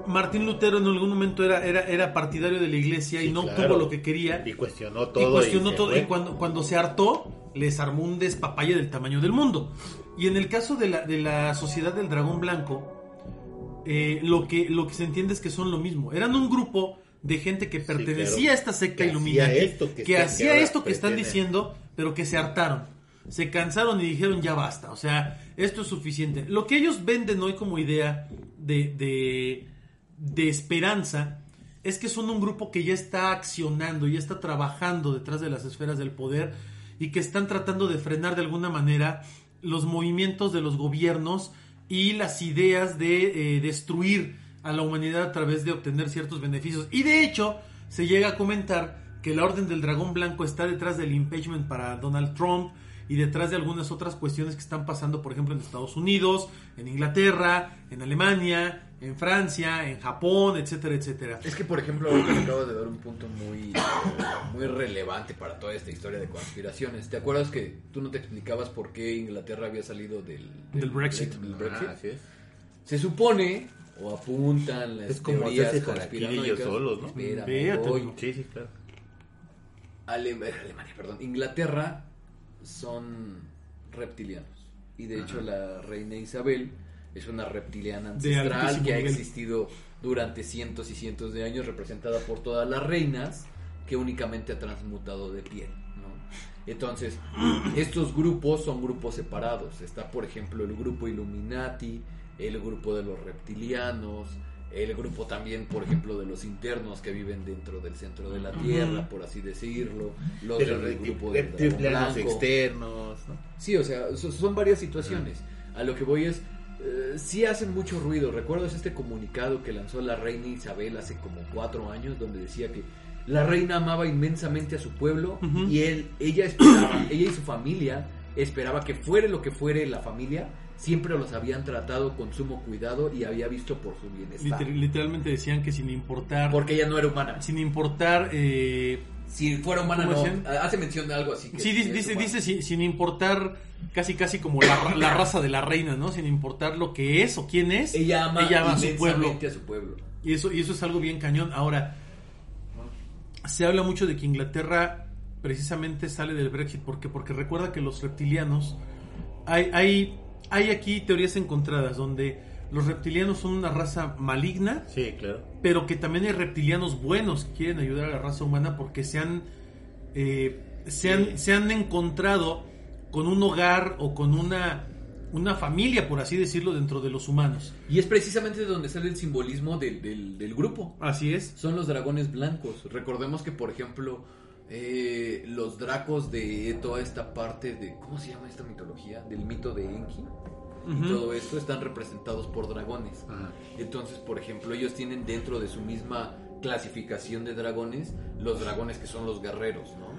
Martín Lutero en algún momento era, era, era partidario de la iglesia y no claro. obtuvo lo que quería. Y cuestionó todo. y cuestionó todo. fue. Y cuando, cuando se hartó, les armó un despapalle del tamaño del mundo. Y en el caso de la, de la sociedad del dragón blanco, eh, lo, que, lo que se entiende es que son lo mismo. Eran un grupo de gente que pertenecía claro. a esta secta esto que hacía ahora esto que están diciendo, pero que se hartaron. Se cansaron y dijeron ya basta. O sea, esto es suficiente. Lo que ellos venden hoy como idea de, de, de esperanza es que son un grupo que ya está accionando, ya está trabajando detrás de las esferas del poder y que están tratando de frenar de alguna manera los movimientos de los gobiernos y las ideas de eh, destruir a la humanidad a través de obtener ciertos beneficios. Y de hecho, se llega a comentar que la Orden del Dragón Blanco está detrás del impeachment para Donald Trump y detrás de algunas otras cuestiones que están pasando, por ejemplo, en Estados Unidos, en Inglaterra, en Alemania, en Francia, en Japón, etcétera, etcétera. Es que, por ejemplo, ahorita me acabas de dar un punto muy, muy relevante para toda esta historia de conspiraciones. ¿Te acuerdas que tú no te explicabas por qué Inglaterra había salido del, Del Brexit. del Brexit? Ah, así es. Se supone, o apuntan las Es como teorías conspiranoicas. solos, ¿no? ¿no? Sí, sí, claro. Ale- Alemania, perdón. Inglaterra son reptilianos. Y de hecho la reina Isabel es una reptiliana De ancestral que ha nivel. existido durante cientos y cientos de años, representada por todas las reinas, que únicamente ha transmutado de piel. ¿no? Entonces, estos grupos son grupos separados. Está, por ejemplo, el grupo Illuminati, el grupo de los reptilianos, el grupo también, por ejemplo, de los internos que viven dentro del centro de la Tierra, por así decirlo, los Pero del grupo dragón reptilianos blanco. externos, ¿no? Sí, o sea, so- son varias situaciones. A lo que voy es, eh, sí hacen mucho ruido. ¿Recuerdas este comunicado que lanzó la reina Isabel hace como cuatro años, donde decía que la reina amaba inmensamente a su pueblo y él, ella esperaba, ella y su familia esperaba que fuere lo que fuere la familia, siempre los habían tratado con sumo cuidado y había visto por su bienestar. Liter- literalmente decían que sin importar, Porque ella no era humana. sin importar, eh, Si fuera humana, ¿Cómo no. decían? Hace mención de algo así. que sí, dice, dice, humana. dice sin, sin importar casi casi como la, la raza de la reina, ¿no? Sin importar lo que es o quién es, Ella ama, a su pueblo. inmensamente a su pueblo. Y eso, y eso es algo bien cañón. Ahora, se habla mucho de que Inglaterra precisamente sale del Brexit. porque Porque recuerda que los reptilianos. Hay, hay, hay aquí teorías encontradas donde los reptilianos son una raza maligna, Sí, claro. pero que también hay reptilianos buenos que quieren ayudar a la raza humana porque se han, eh, se han, se han encontrado con un hogar o con una, una familia, por así decirlo, dentro de los humanos. Y es precisamente de donde sale el simbolismo del, del, del grupo. Así es. Son los dragones blancos. Recordemos que, por ejemplo, eh, los dracos de toda esta parte de... ¿Cómo se llama esta mitología? Del mito de Enki. Y todo esto están representados por dragones. Entonces, por ejemplo, ellos tienen dentro de su misma clasificación de dragones los dragones que son los guerreros, ¿no?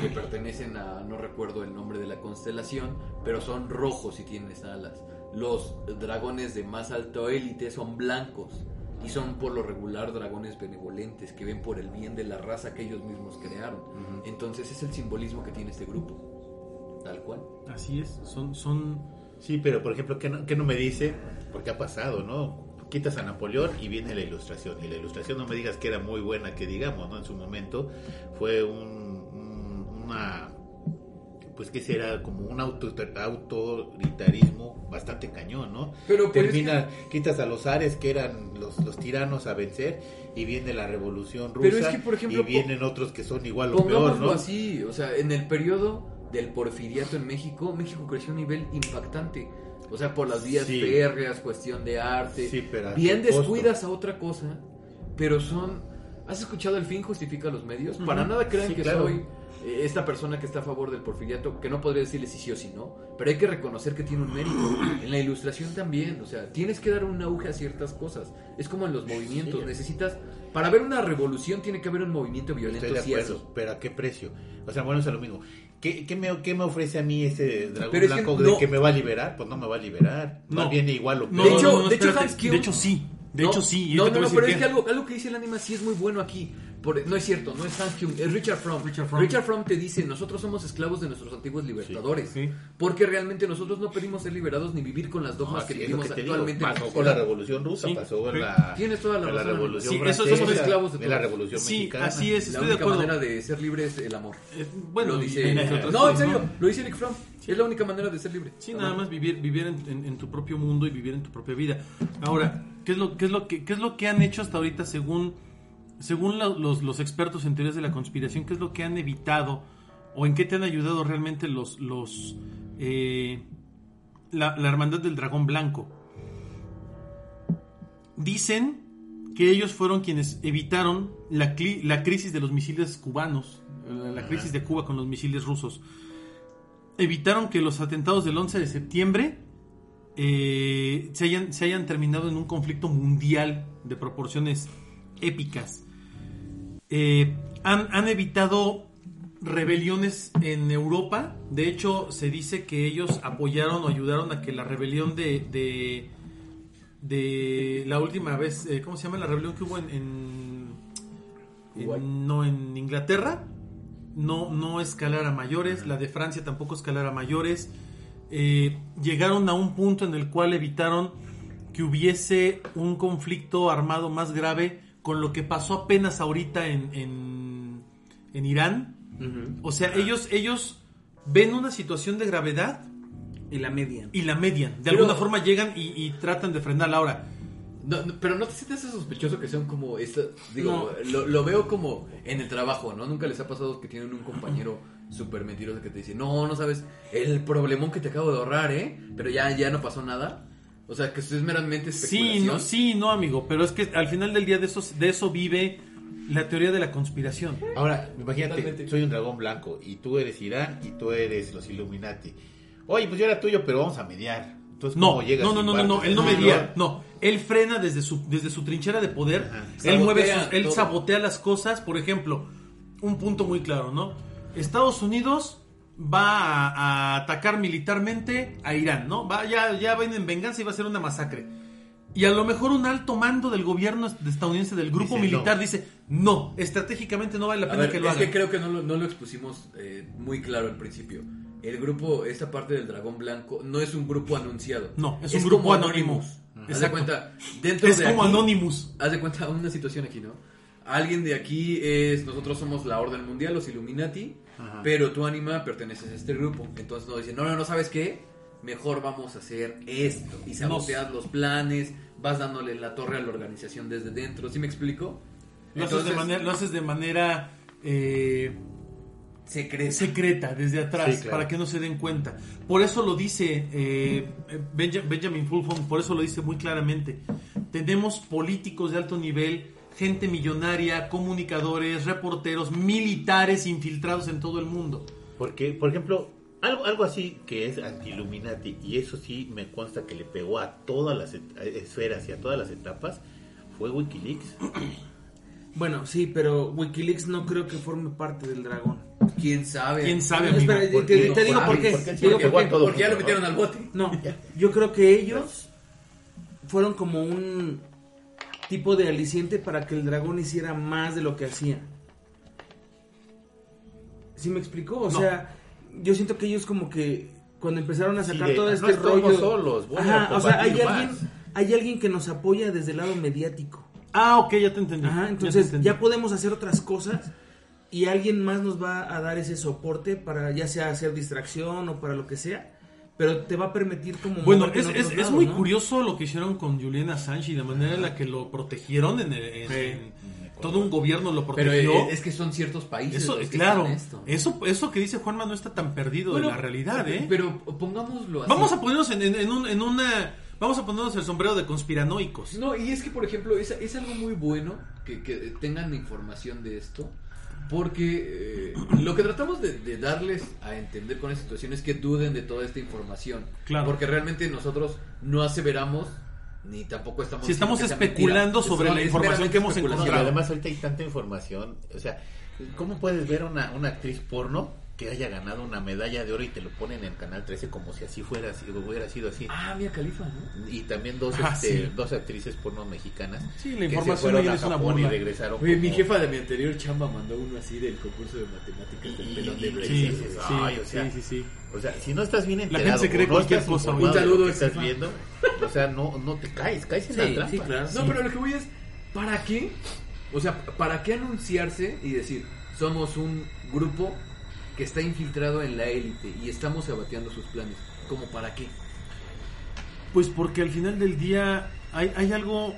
Que pertenecen a, no recuerdo el nombre de la constelación, pero son rojos y tienen alas. Los dragones de más alto élite son blancos y son por lo regular dragones benevolentes que ven por el bien de la raza que ellos mismos crearon. Entonces es el simbolismo que tiene este grupo, tal cual. Así es. Son, son, Sí, pero por ejemplo, ¿qué no, qué no me dice? Porque ha pasado, ¿no? Quitas a Napoleón y viene la ilustración. Y la ilustración no me digas que era muy buena, que digamos, ¿no? En su momento fue un- una, pues que será como un auto, autoritarismo bastante cañón, ¿no? Pero, pero es Termina, quitas a los ares que eran los, los tiranos a vencer y viene la revolución rusa Pero es que, por ejemplo, y vienen otros que son igual o peor, ¿no? así, o sea, en el periodo del porfiriato en México, México creció a un nivel impactante. O sea, por las vías Sí. férreas, cuestión de arte. Sí, pero Bien descuidas a otra cosa, pero son... ¿Has escuchado el fin justifica los medios? Para nada crean Sí, que claro. soy esta persona que está a favor del porfiriato, que no podría decirle si sí o si no, pero hay que reconocer que tiene un mérito. En la ilustración también, o sea, tienes que dar un auge a ciertas cosas. Es como en los movimientos, Sí. necesitas... Para ver una revolución tiene que haber un movimiento violento, Estoy de acuerdo, eso. pero ¿a qué precio? O sea, bueno, es a lo mismo. ¿Qué, qué me, qué me ofrece a mí ese dragón Pero es que blanco no- de que me va a liberar? Pues no me va a liberar. No. No viene igual o No, peor. De hecho- no, no, de hecho. Hans De hecho, sí. De No, hecho, sí. No, no, no, pero es que algo, algo que dice el anime sí es muy bueno aquí. Por- no es cierto, no es Hans Kuhn, es Richard Fromm. Richard Richard Fromm. Te dice, nosotros somos esclavos de nuestros antiguos libertadores. Sí. Porque realmente nosotros no pedimos ser liberados ni vivir con las No, dogmas que sí, es lo vivimos que digo. actualmente. en la Pasó con la Revolución Rusa, Sí, pasó en la, Tienes toda la en la razón, Revolución Sí, eso somos esclavos de en la Revolución Sí, Mexicana. así es. La Estoy de única acuerdo. manera de ser libre es el amor. Eh, bueno, lo dice. otras no, en serio, ¿no? lo dice Eric Fromm. Es la única manera de ser libre. Sí, nada más vivir, vivir en, en- en tu propio mundo y vivir en tu propia vida. Ahora, ¿qué es lo, qué es lo que, qué es lo que han hecho hasta ahorita según, según los, expertos en teorías de la conspiración? ¿Qué es lo que han evitado o en qué te han ayudado realmente los, los eh, la, hermandad del dragón blanco? Dicen que ellos fueron quienes evitaron la, la crisis de los misiles cubanos, la, la crisis de Cuba con los misiles rusos evitaron que los atentados del 11 de septiembre eh, se, hayan, se hayan terminado en un conflicto mundial de proporciones épicas. Eh, han, han evitado rebeliones en Europa. De hecho, se dice que ellos apoyaron o ayudaron a que la rebelión de, de, de la última vez, eh, ¿cómo se llama? La rebelión que hubo en, en- Uruguay. en- no en Inglaterra, no, no escalara mayores, la de Francia tampoco escalara mayores. Eh, llegaron a un punto en el cual evitaron que hubiese un conflicto armado más grave con lo que pasó apenas ahorita en, en, en Irán. O sea, ellos, ellos ven una situación de gravedad Y la media. y la median. De Pero- alguna forma llegan y, y tratan de frenarla. Ahora, No, no, pero no te sientes sospechoso que sean como esta, digo, lo, lo veo como en el trabajo, ¿no? Nunca les ha pasado que tienen un compañero súper mentiroso que te dice, no, no sabes el problemón que te acabo de ahorrar, ¿eh? Pero ya, ya no pasó nada. O sea, que esto es meramente sí, especulación. no, sí, no, amigo. Pero es que al final del día de eso, de eso vive la teoría de la conspiración. Ahora, imagínate, Totalmente. soy un dragón blanco y tú eres Irán y tú eres los Illuminati. Oye, pues yo era tuyo, pero vamos a mediar. Entonces, No, ¿cómo llegas no, no, no, no, no, él no el medía, no, él frena desde su, desde su trinchera de poder, Ajá. él mueve, sus- él todo. sabotea las cosas, por ejemplo, un punto muy claro, ¿no? Estados Unidos va a, a atacar militarmente a Irán, ¿no? Va, ya, ya ven en venganza y va a ser una masacre. Y a lo mejor un alto mando del gobierno estadounidense, del grupo Dice militar, no. dice, no, estratégicamente no vale la pena ver, que lo es hagan. que creo que no lo, no lo expusimos eh, muy claro al principio. El grupo, esta parte del dragón blanco, no es un grupo anunciado. No, es un grupo anónimo. Haz de cuenta, dentro Es de como aquí- Anonymous. Haz de cuenta una situación aquí, ¿no? Alguien de aquí es, nosotros somos la Orden Mundial, los Illuminati, Ajá. pero tu anima perteneces a este grupo. Entonces nos dicen, no, no, no, ¿sabes qué? Mejor vamos a hacer esto. Y saboteas los planes, vas dándole la torre a la organización desde dentro. ¿Sí me explico? Lo haces de manera, lo haces de manera eh, secreta. secreta desde atrás Sí, claro. para que no se den cuenta. Por eso lo dice eh, Benja- Benjamin Fulton, por eso lo dice muy claramente. Tenemos políticos de alto nivel, gente millonaria, comunicadores, reporteros, militares infiltrados en todo el mundo. Porque, por ejemplo, algo, algo así que es anti-Illuminati, y eso sí me consta que le pegó a todas las esferas y a todas las etapas, fue Wikileaks. Bueno, sí, pero Wikileaks no creo que forme parte del dragón. ¿Quién sabe? ¿Quién sabe, amigo? espera, ¿Por te, qué? te digo ¿Por qué? Porque ya lo metieron al bote. No, yo creo que ellos fueron como un tipo de aliciente para que el dragón hiciera más de lo que hacía. ¿Sí me explicó? O No. sea, yo siento que ellos como que cuando empezaron a Sí, sacar de, todo "No este estamos rollo... solos, Ajá, o sea, hay alguien, más". hay alguien que nos apoya desde el lado mediático. Ah, ok, ya te entendí. Ajá, entonces entendí. ya podemos hacer otras cosas y alguien más nos va a dar ese soporte para ya sea hacer distracción o para lo que sea, pero te va a permitir como Bueno, es, es, es muy ¿no? curioso lo que hicieron con Julian Assange y la manera en la que lo protegieron en, el- en- en- todo un gobierno lo protegió. eh, es que son ciertos países. Eso, los que claro, esto. eso, eso que dice Juanma no está tan perdido Bueno, de la realidad, ¿eh? Pero pongámoslo así. Vamos a ponernos en, en- en un- en una, vamos a ponernos el sombrero de conspiranoicos. No, y es que, por ejemplo, es, es algo muy bueno que, que tengan información de esto. Porque eh, lo que tratamos de, de darles a entender con esta situación es que duden de toda esta información. Claro. Porque realmente nosotros no aseveramos ni tampoco estamos. Si estamos especulando sobre Es- la información que hemos y encontrado. además ahorita hay tanta información, o sea, ¿cómo puedes ver una, una actriz porno que haya ganado una medalla de oro y te lo ponen en Canal 13 como si así fuera, si hubiera sido así? Ah, Mia Khalifa, ¿no? Y también dos, Ah, este, sí. dos actrices porno mexicanas Sí, la que se información fueron a es una Japón y burla. regresaron. Oye, mi como- jefa de mi anterior chamba mandó uno así del concurso de matemáticas del Y- pelón de y- Brace. Sí, Sí, sí, ay, o sea, sí, sí, sí. O sea, si no estás bien La enterado, gente se cree no cualquier cosa, un saludo, que estás viendo, o sea, no, no te caes, caes en Sí, la trampa. sí, claro. No, pero lo que voy es, ¿para qué? O sea, ¿para qué anunciarse y decir, somos un grupo que está infiltrado en la élite y estamos saboteando sus planes? ¿Como para qué? Pues porque al final del día hay, hay algo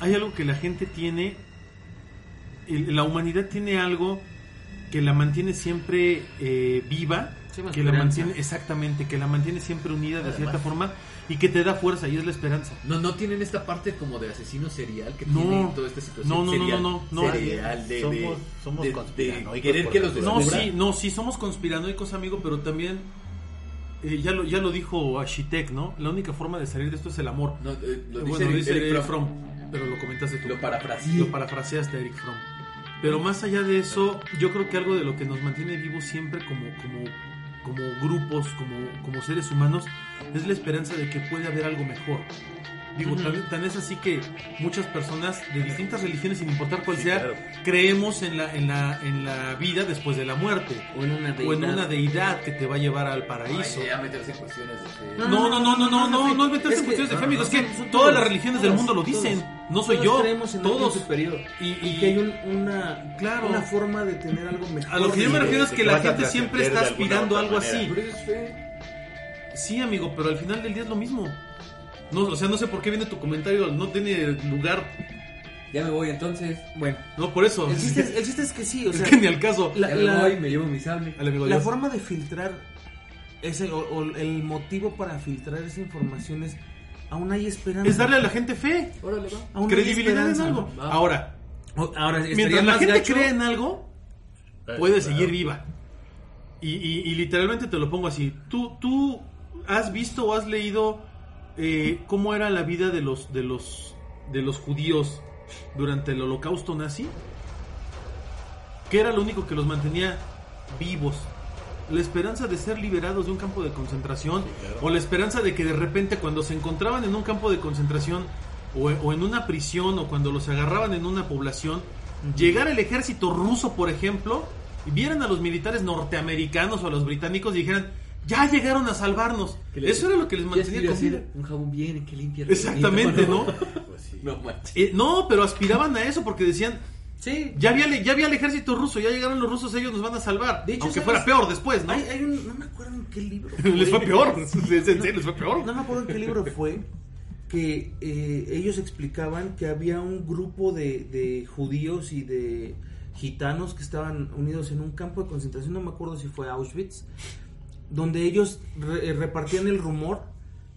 hay algo que la gente tiene el- la humanidad tiene algo que la mantiene siempre eh, viva que la mantiene exactamente que la mantiene siempre unida de Además. cierta forma y que te da fuerza y es la esperanza No, no tienen esta parte como de asesino serial que No. tiene toda esta situación. No, no, no, serial, no, no, no. serial, de, Somos- somos de- de conspiranoicos querer que los no sí no sí somos conspiranoicos amigo pero también eh, ya lo ya lo dijo Ashitek no la única forma de salir de esto es el amor No, eh, lo Eh, dice bueno, Eric- dice Eric Eric Fromm. Pero lo comentaste tú. Lo parafraseé. Lo parafraseaste, Eric Fromm. Pero más allá de eso, yo creo que algo de lo que nos mantiene vivos siempre como, como, como grupos, como, como seres humanos, es la esperanza de que puede haber algo mejor. Digo, tan, tan es así que muchas personas de distintas religiones, sin importar cuál Sí, sea, claro. creemos en la, en, la, en la vida después de la muerte. O en una O en deidad. una deidad que te va a llevar al paraíso. Ay, ya meterse en cuestiones de fe. No, no, no, no, no, no, no es meterse Es en que- cuestiones de fe, amigo. Es que son- son todas todos, las religiones del mundo lo todos. dicen. No soy Todos yo. creemos en Todos. superior. Y, Y que hay un- una, Claro. una forma de tener algo mejor. A lo que yo me refiero de es que la gente siempre está aspirando a algo manera. así. Pero eso es fe. Sí, amigo, pero al final del día es lo mismo. No, o sea, no sé por qué viene tu comentario, no tiene lugar. Ya me voy entonces. Bueno, No, por eso. el chiste, es, el chiste es que sí, o Es sea, que ni al caso. la, ya me la- voy, me llevo mi sable. La Dios. forma de filtrar ese, o, o el motivo para filtrar esa información es aún hay esperanza. Es darle a la gente fe, Órale, va. Aún hay credibilidad en algo. Ahora, O- Ahora, mientras la gente gacho- cree en algo, Eh, puede claro. seguir viva. Y, y- y literalmente te lo pongo así. ¿Tú, tú has visto o has leído eh, cómo era la vida de los, de, los, de los judíos durante el holocausto nazi? ¿Qué era lo único que los mantenía vivos? La esperanza de ser liberados de un campo de concentración claro. o la esperanza de que de repente cuando se encontraban en un campo de concentración o, o en una prisión o cuando los agarraban en una población, llegara el ejército ruso, por ejemplo, y vieran a los militares norteamericanos o a los británicos y dijeran, ya llegaron a salvarnos. Eso era lo que les mantenía quiere con vida. decir, un jabón bien que limpia Exactamente, ¿no? Pues sí. No manches. Eh, no, pero aspiraban a eso porque decían, Sí, ya había, ya había el ejército ruso, ya llegaron los rusos, ellos nos van a salvar. De hecho, aunque ¿sabes? fuera peor después, ¿no? hay, hay un, no me acuerdo en qué libro. les fue peor, serio, les fue peor. No me acuerdo en qué libro fue que eh, ellos explicaban que había un grupo de, de judíos y de gitanos que estaban unidos en un campo de concentración, no me acuerdo si fue Auschwitz, donde ellos re- eh, repartían el rumor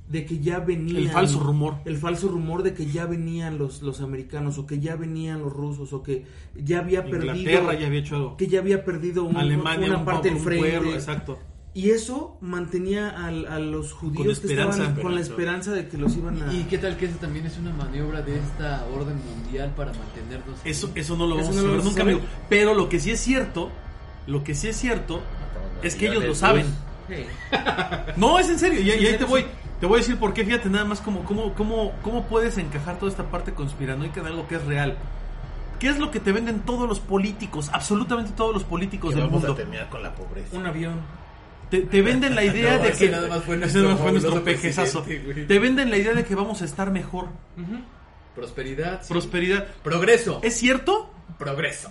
de que ya venían... El falso rumor. El falso rumor de que ya venían los, los americanos o que ya venían los rusos o que ya había perdido... Inglaterra ya había hecho algo. Que ya había perdido un- Alemania, una un parte del un frente. pueblo, exacto. Y eso mantenía al- a, los judíos que esperanza. estaban con la esperanza de que los iban a... ¿Y qué tal que esa también es una maniobra de esta orden mundial para mantenernos? Eso, eso no lo Eso vamos a saber a nunca, amigo. Pero lo que sí es cierto, lo que sí es cierto, es que ellos lo saben. No, es en serio, y, y ahí te voy. Te voy a decir por qué, fíjate nada más cómo, cómo, cómo, cómo puedes encajar toda esta parte conspiranoica en algo que es real. ¿Qué es lo que te venden todos los políticos, absolutamente todos los políticos Que del vamos mundo? a terminar con la pobreza. Un avión. Te, te venden la idea No, de ese que. nada más fue nuestro nada más fue nuestro pejezazo. Te venden la idea de que vamos a estar mejor. Prosperidad. sí. Prosperidad. Progreso. ¿Es cierto? Progreso.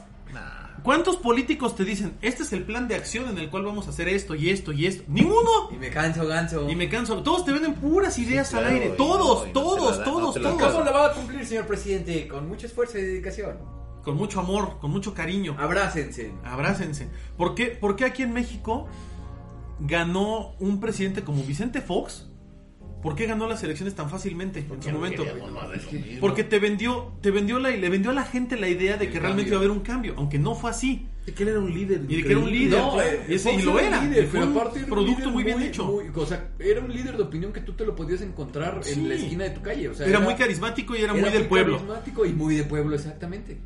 ¿Cuántos políticos te dicen, este es el plan de acción en el cual vamos a hacer esto y esto y esto? ¡Ninguno! Y me canso, ganso. Y me canso. Todos te venden puras ideas claro, al aire. Todos, no, no todos, todos, no todos. ¿Cómo la va a cumplir, señor presidente? Con mucho esfuerzo y dedicación. Con mucho amor, con mucho cariño. Abrácense. Abrácense. ¿Por qué, por qué aquí en México ganó un presidente como Vicente Fox? ¿Por qué ganó las elecciones tan fácilmente en su momento? Porque te vendió, te vendió la, le vendió a la gente la idea de El que realmente iba a haber un cambio, aunque no fue así. De que él era un líder. Y de que era un líder. No, claro. eh, Y ese- y lo era. líder, Y fue un aparte era producto líder muy bien hecho. muy- o sea, era un líder de opinión que tú te lo podías encontrar Sí. en la esquina de tu calle. O sea, Era muy carismático y era, muy del pueblo. carismático y muy de pueblo, exactamente.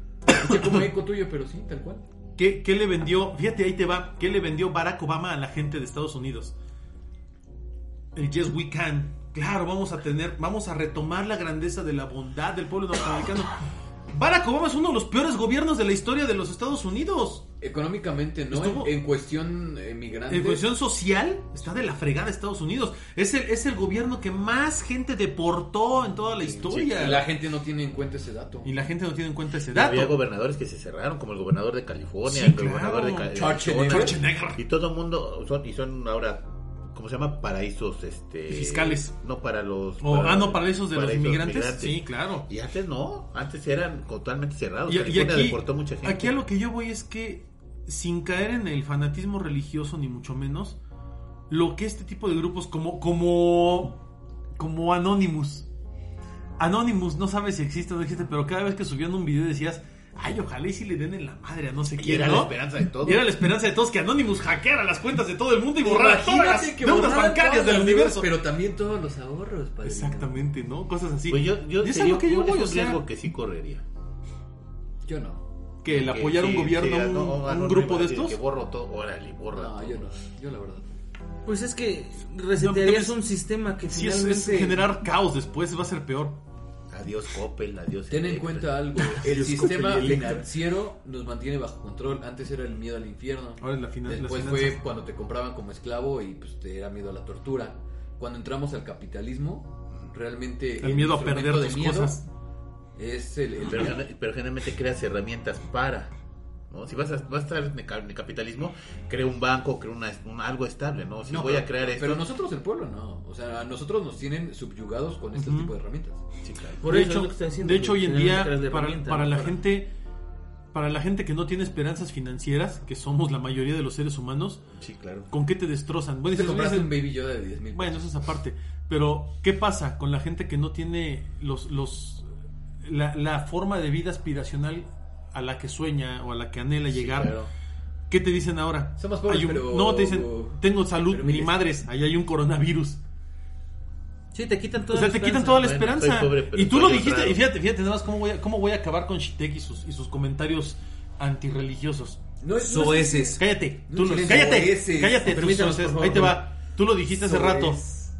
Como eco tuyo, pero sí, tal cual. ¿Qué, qué le vendió? Fíjate, ahí te va. ¿Qué le vendió Barack Obama a la gente de Estados Unidos? El Yes We Can. Claro, vamos a tener, vamos a retomar la grandeza de la bondad del pueblo norteamericano. Barack Obama es uno de los peores gobiernos de la historia de los Estados Unidos. Económicamente, ¿no? Estuvo- En, en cuestión eh, migrante. En cuestión social, está de la fregada Estados Unidos. Es el, es el gobierno que más gente deportó en toda la historia. Y la gente no tiene en cuenta ese dato. Y la gente no tiene en cuenta ese Y Había dato. gobernadores que se cerraron, como el gobernador de California, Sí, el claro. gobernador de, Ca- de Schwarzenegger. Arizona. Schwarzenegger. Y todo el mundo son, y son ahora, ¿cómo se llama? Paraísos este, Fiscales. No para los. O, ah, no, paraísos de los paraísos inmigrantes. Sí, claro. Y antes no, antes eran totalmente cerrados. Y, y aquí, deportó mucha gente. aquí a lo que yo voy es que, sin caer en el fanatismo religioso, ni mucho menos, lo que este tipo de grupos, como, como, como Anonymous, Anonymous, no sabes si existe o no existe, pero cada vez que subían un video decías, ay, ojalá y si le den en la madre a no sé Y quién, era ¿no? la esperanza de todos. Y era la esperanza de todos que Anonymous hackeara las cuentas de todo el mundo y borrara todas las que deudas bancarias del universo. Pero también todos los ahorros, padre. Exactamente, ¿no? Cosas así. Pues yo, yo Y es a lo que yo un- voy, es o un sea, riesgo que sí correría. Yo no. que el apoyar un Sí, gobierno, sí, un, no, un no, grupo de que estos? borro todo, órale, borra No, todo. yo no. Yo la verdad. Pues es que resetearías No, un sistema que Sí, es, es finalmente... generar caos después, va a ser peor. Adiós Coppel, adiós Ten en cuenta algo. El sistema financiero nos mantiene bajo control. Antes era el miedo al infierno. Ahora es la Después fue cuando te compraban como esclavo y pues te era miedo a la tortura. Cuando entramos al capitalismo, realmente El miedo a perder de tus miedo cosas. Es el, el- Pero, gener- pero generalmente creas herramientas para. ¿No? Si vas a, vas a estar en el capitalismo, crea un banco, crea una, un- algo estable. ¿no? Si No, voy pero- a crear esto. Pero nosotros el pueblo no. O sea, a nosotros nos tienen subyugados con este tipo de herramientas. Sí, claro. Por de hecho, diciendo, de hecho hoy en día para, para ¿no? la Para- gente para la gente que no tiene esperanzas financieras, que somos la mayoría de los seres humanos, Sí, claro. ¿con qué te destrozan? Bueno, Te compraste "Oye, un baby Yoda de 10 mil Bueno, eso es aparte. Pero, ¿qué pasa con la gente que no tiene los, los la, la forma de vida aspiracional a la que sueña o a la que anhela llegar? claro. ¿Qué te dicen ahora? Somos pobres, Hay un- pero- No, te dicen, tengo salud, pero ni madres, ahí hay un coronavirus. Sí, te quitan O toda sea, la te quitan toda la Bueno, esperanza. pobre, y tú lo dijiste, y fíjate, fíjate nada más cómo voy a, cómo voy a acabar con Shitek y sus, y sus comentarios antirreligiosos. No es Soeces. Cállate, No tú lo, tienes cállate, soeces. cállate, tú soeces. por favor. ahí te va. Tú lo dijiste hace rato.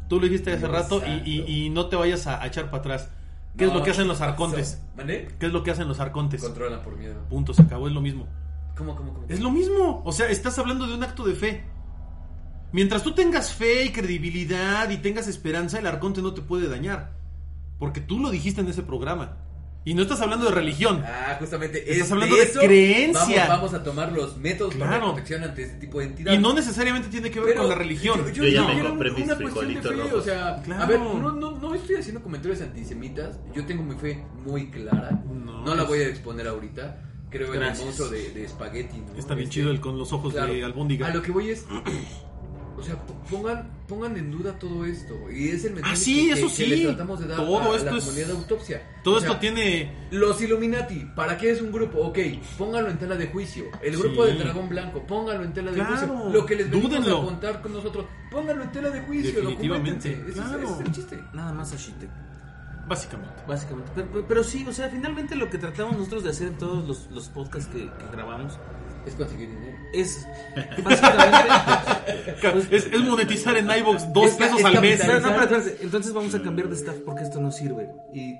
Tú lo dijiste hace rato y, y- y no te vayas a, a echar para atrás. ¿Qué es lo que hacen los arcontes? ¿Mandé? ¿Qué es lo que hacen los arcontes? Controlan por miedo. Punto, se acabó, es lo mismo. ¿Cómo, cómo, cómo? Es lo mismo. O sea, estás hablando de un acto de fe. Mientras tú tengas fe y credibilidad y tengas esperanza, el arconte no te puede dañar. Porque tú lo dijiste en ese programa. Y no estás hablando de religión. Ah, justamente. Estás es hablando de eso. creencia. Vamos, vamos a tomar los métodos para Claro. la protección ante este tipo de entidades. Y no necesariamente tiene que ver Pero con la religión. Yo ya No. me compré mis una de frijolitos fe, rojos. O sea, Claro. a ver, no, no, no estoy haciendo comentarios antisemitas. Yo tengo mi fe muy clara. No, No, la voy a exponer ahorita. Creo en el Gracias. monstruo de, de espagueti. ¿no? Está bien Este, chido el con los ojos claro. de albóndiga. A lo que voy es. O sea, pongan, pongan en duda todo esto. Y es el mensaje Ah, sí, que, eso que sí. le tratamos de dar Todo a, esto la es- comunidad de autopsia. Todo O sea, esto tiene. Los Illuminati, ¿para qué es un grupo? Ok, pónganlo en tela de juicio. El Sí. grupo del dragón blanco, pónganlo en tela de Claro, juicio. Lo que les venimos a contar con nosotros, pónganlo en tela de juicio. Definitivamente. Ese es- claro. ese es el chiste. Nada más a Shitek. Básicamente. Básicamente. Pero, pero- pero sí, o sea, finalmente lo que tratamos nosotros de hacer en todos los, los podcasts que, que grabamos Es conseguir dinero. es básicamente. Es, es monetizar en iVoox dos Es- pesos es al mes. Pero no, pero espérate, entonces vamos a cambiar de staff porque esto no sirve. Y.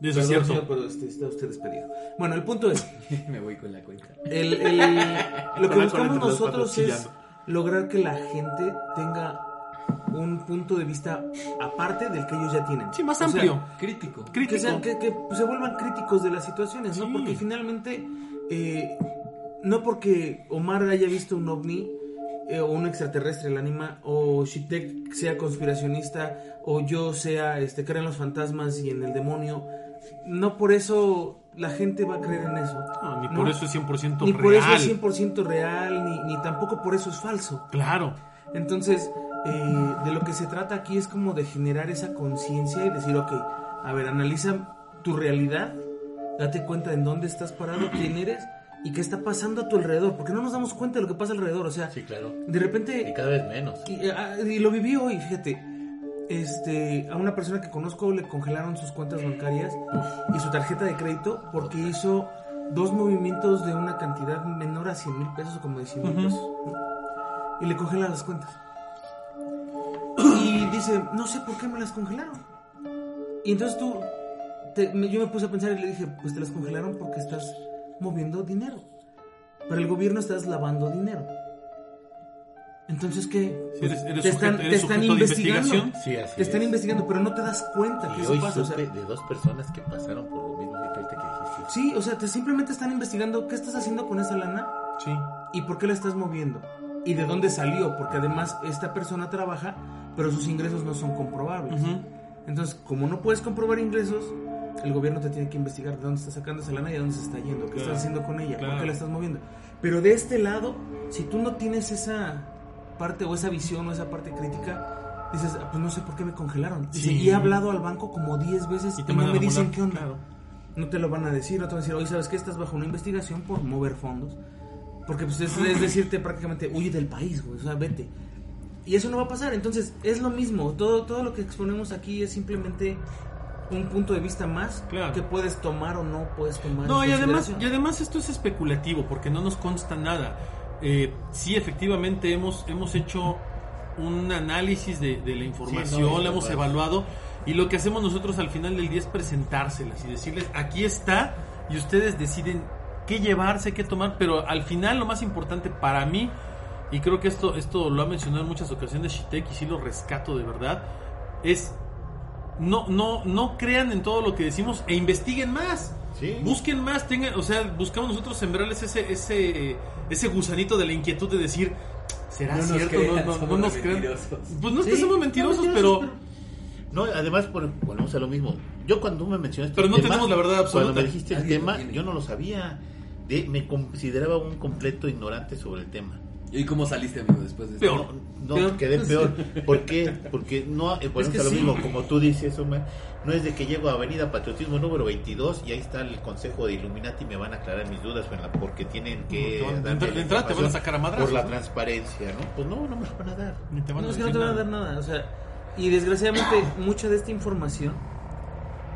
De eso es Perdón, cierto. señor, pero este, está usted despedido. Bueno, el punto es: Me voy con la cuenta. el, el- lo que buscamos nosotros es lograr que la gente tenga un punto de vista aparte del que ellos ya tienen. Sí, más O sea, amplio. Crítico. que, Crítico. sean- que- que, pues, se vuelvan críticos de las situaciones, ¿no? Sí. Porque finalmente, eh, no porque Omar haya visto un ovni eh, o un extraterrestre, el anima, o Shitek sea conspiracionista, o yo sea, este, crea en los fantasmas y en el demonio, no por eso la gente va a creer en eso. No, ni ¿no? por eso es 100% Ni real. por eso es 100% real, ni, ni tampoco por eso es falso. Claro. Entonces, eh, de lo que se trata aquí es como de generar esa conciencia y decir, ok, a ver, analiza tu realidad, date cuenta en dónde estás parado, quién eres y qué está pasando a tu alrededor, porque no nos damos cuenta de lo que pasa alrededor, o sea, Sí, claro. de repente, Y cada vez menos. y, eh, ah, y lo viví hoy, fíjate, este, a una persona que conozco le congelaron sus cuentas bancarias y su tarjeta de crédito porque hizo dos movimientos de una cantidad menor a 100 mil pesos o como de 100 mil pesos. Y le congelan las cuentas. Y dice, no sé por qué me las congelaron. Y entonces tú, te- yo me puse a pensar y le dije, pues te las congelaron porque estás moviendo dinero. Pero el gobierno estás lavando dinero. Entonces, ¿qué? Si eres, eres te están, sujeto, te están investigando. investigación. Sí, así Te están es. investigando, pero no te das cuenta que Y eso hoy pasa. o sea, de dos personas que pasaron por lo mismo que que dijiste. sí, o sea, te simplemente están investigando qué estás haciendo con esa lana Sí. y por qué la estás moviendo y de dónde salió, porque además esta persona trabaja, pero sus ingresos no son comprobables. Ujú. Entonces, como no puedes comprobar ingresos, el gobierno te tiene que investigar de dónde está sacando esa lana y a dónde se está yendo, qué Claro, estás haciendo con ella, claro. por qué la estás moviendo. Pero de este lado, si tú no tienes esa parte o esa visión o esa parte crítica, dices, "Ah, pues no sé por qué me congelaron. Dice, Sí. y he hablado al banco como 10 veces y, Y no me dicen volar, qué onda. claro. No te lo van a decir, no te van a decir, oye, ¿sabes qué? Estás bajo una investigación por mover fondos. Porque pues es, es decirte prácticamente, huye del país, güey, o sea, vete. Y eso no va a pasar, entonces es lo mismo, todo, todo lo que exponemos aquí es simplemente un punto de vista más Claro. que puedes tomar o no puedes tomar. No, en y además, y además esto es especulativo porque no nos consta nada. Eh, sí, efectivamente hemos, hemos hecho un análisis de, de la información, Sí, no, la hemos evaluado y lo que hacemos nosotros al final del día es presentárselas y decirles, aquí está y ustedes deciden qué llevarse, qué tomar, pero al final lo más importante para mí, y creo que esto, esto lo ha mencionado en muchas ocasiones Shitek y sí lo rescato de verdad, es no, no, no crean en todo lo que decimos e investiguen más. Sí. Busquen más, tengan, o sea, buscamos nosotros sembrarles ese, ese, ese gusanito de la inquietud de decir, ¿será No cierto? crean, no, no- no nos crean. mentirosos. Pues no es que somos mentirosos, mentirosos, pero, No, además, volvemos a lo mismo. Yo cuando me mencionaste Pero no tenemos la verdad absoluta. Cuando me dijiste el tema, yo no lo sabía. De, me consideraba un completo ignorante sobre el tema. ¿Y cómo saliste, amigo, después de esto? Peor. No, Peor. quedé peor. ¿Por qué? Porque no, eh, que a lo sí. mismo, como tú dices, Omar, no es de que llego a Avenida Patriotismo número 22 y ahí está el consejo de Illuminati y me van a aclarar mis dudas porque tienen que No, te van- darme de la entrada te van a sacar a madrazos, por la ¿no? transparencia, ¿no? Pues no, no me lo van a dar. Ni te van No, a es que no te van a dar nada. O sea, y desgraciadamente, mucha de esta información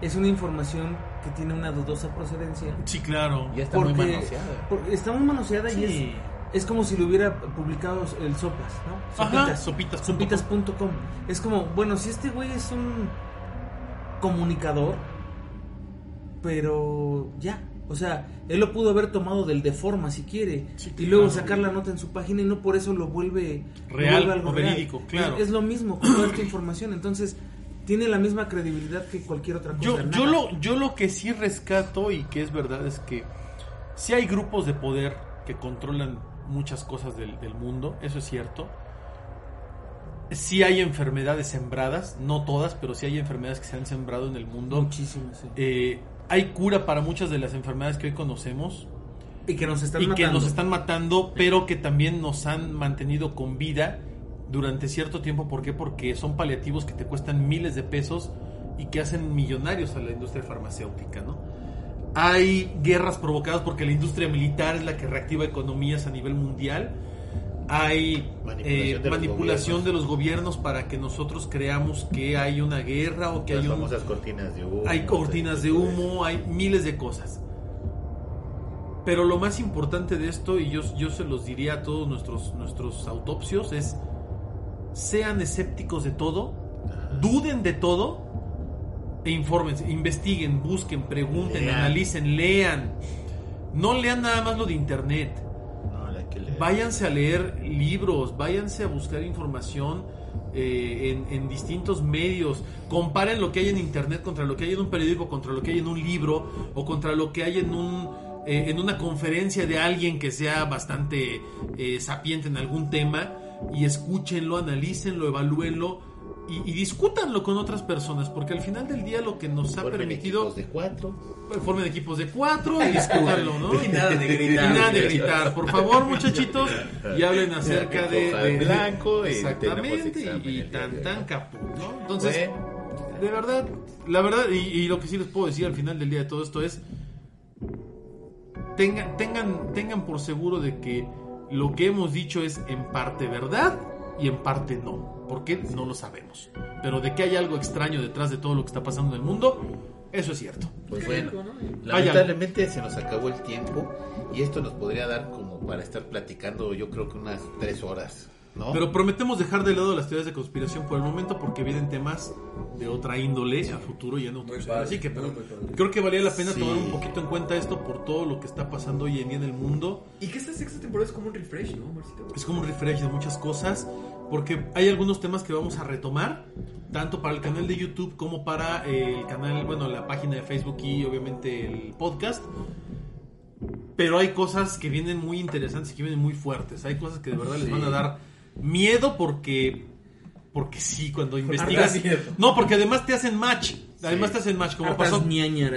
es una información que tiene una dudosa procedencia. Sí, claro. Ya está muy Porque- manoseada. porque está muy manoseada y es, es como si lo hubiera publicado el Sopas, ¿no? Sopitas. Sopitas.com. Es como, bueno, si este güey es un comunicador, pero ya. O sea, él lo pudo haber tomado del de forma si quiere. Sí, y luego claro. sacar la nota en su página y no por eso lo vuelve lo Real vuelve algo o real. verídico, claro. Es, es lo mismo con toda esta información. Entonces, tiene la misma credibilidad que cualquier otra cosa. Yo, yo, lo, yo lo que sí rescato y que es verdad es que sí hay grupos de poder que controlan muchas cosas del, del mundo, eso es cierto. Sí hay enfermedades sembradas, no todas, pero sí hay enfermedades que se han sembrado en el mundo. Muchísimo, sí. Eh, hay cura para muchas de las enfermedades que hoy conocemos Y que nos están y que matando. nos están matando, pero que también nos han mantenido con vida durante cierto tiempo. ¿Por qué? Porque son paliativos que te cuestan miles de pesos y que hacen millonarios a la industria farmacéutica, ¿no? Hay guerras provocadas porque la industria militar es la que reactiva economías a nivel mundial. Hay Manipulación eh, de los manipulación gobiernos. de los gobiernos para que nosotros creamos que hay una guerra o que Las hay un, cortinas de humo. hay cortinas de humo, hay miles de cosas. Pero lo más importante de esto, y yo, yo se los diría a todos nuestros, nuestros autopsios, es sean escépticos de todo, duden de todo e infórmense, investiguen, busquen, pregunten, Lean. analicen, lean. No lean nada más lo de internet. No, la que le- Váyanse a leer libros, váyanse a buscar información eh, en, en distintos medios. Comparen lo que hay en internet contra lo que hay en un periódico, contra lo que hay en un libro o contra lo que hay en un eh, en una conferencia de alguien que sea bastante eh, sapiente en algún tema y escúchenlo, analícenlo, evalúenlo y, y discútanlo con otras personas, porque al final del día lo que nos ha formen permitido equipos de cuatro. formen equipos de cuatro y discútanlo, ¿no? Y nada de gritar. Y nada de gritar. Por favor, muchachitos, y hablen acerca de, blanco exactamente y, tan tan caput, ¿no? Entonces, Bueno. de verdad, la verdad y, y lo que sí les puedo decir al final del día de todo esto es tengan tengan tengan por seguro de que lo que hemos dicho es en parte verdad y en parte no, porque no lo sabemos. Pero de que hay algo extraño detrás de todo lo que está pasando en el mundo, eso es cierto. Pues Qué bueno, rico, ¿no? lamentablemente se nos acabó el tiempo y esto nos podría dar como para estar platicando yo creo que unas tres horas, ¿no? Pero prometemos dejar de lado las teorías de conspiración por el momento porque vienen temas de otra índole a futuro ya no Muy Así que pero creo que valía la pena Sí. tomar un poquito en cuenta esto por todo lo que está pasando hoy en día en el mundo. Y que esta sexta temporada es como un refresh, ¿no, Marcito? Es como un refresh de muchas cosas porque hay algunos temas que vamos a retomar tanto para el canal de YouTube como para el canal, bueno, la página de Facebook y obviamente el podcast. Pero hay cosas que vienen muy interesantes y que vienen muy fuertes. Hay cosas que de verdad les van a dar miedo porque porque sí, cuando investigas. No, porque además te hacen match. Además te hacen match, como Hartas pasó,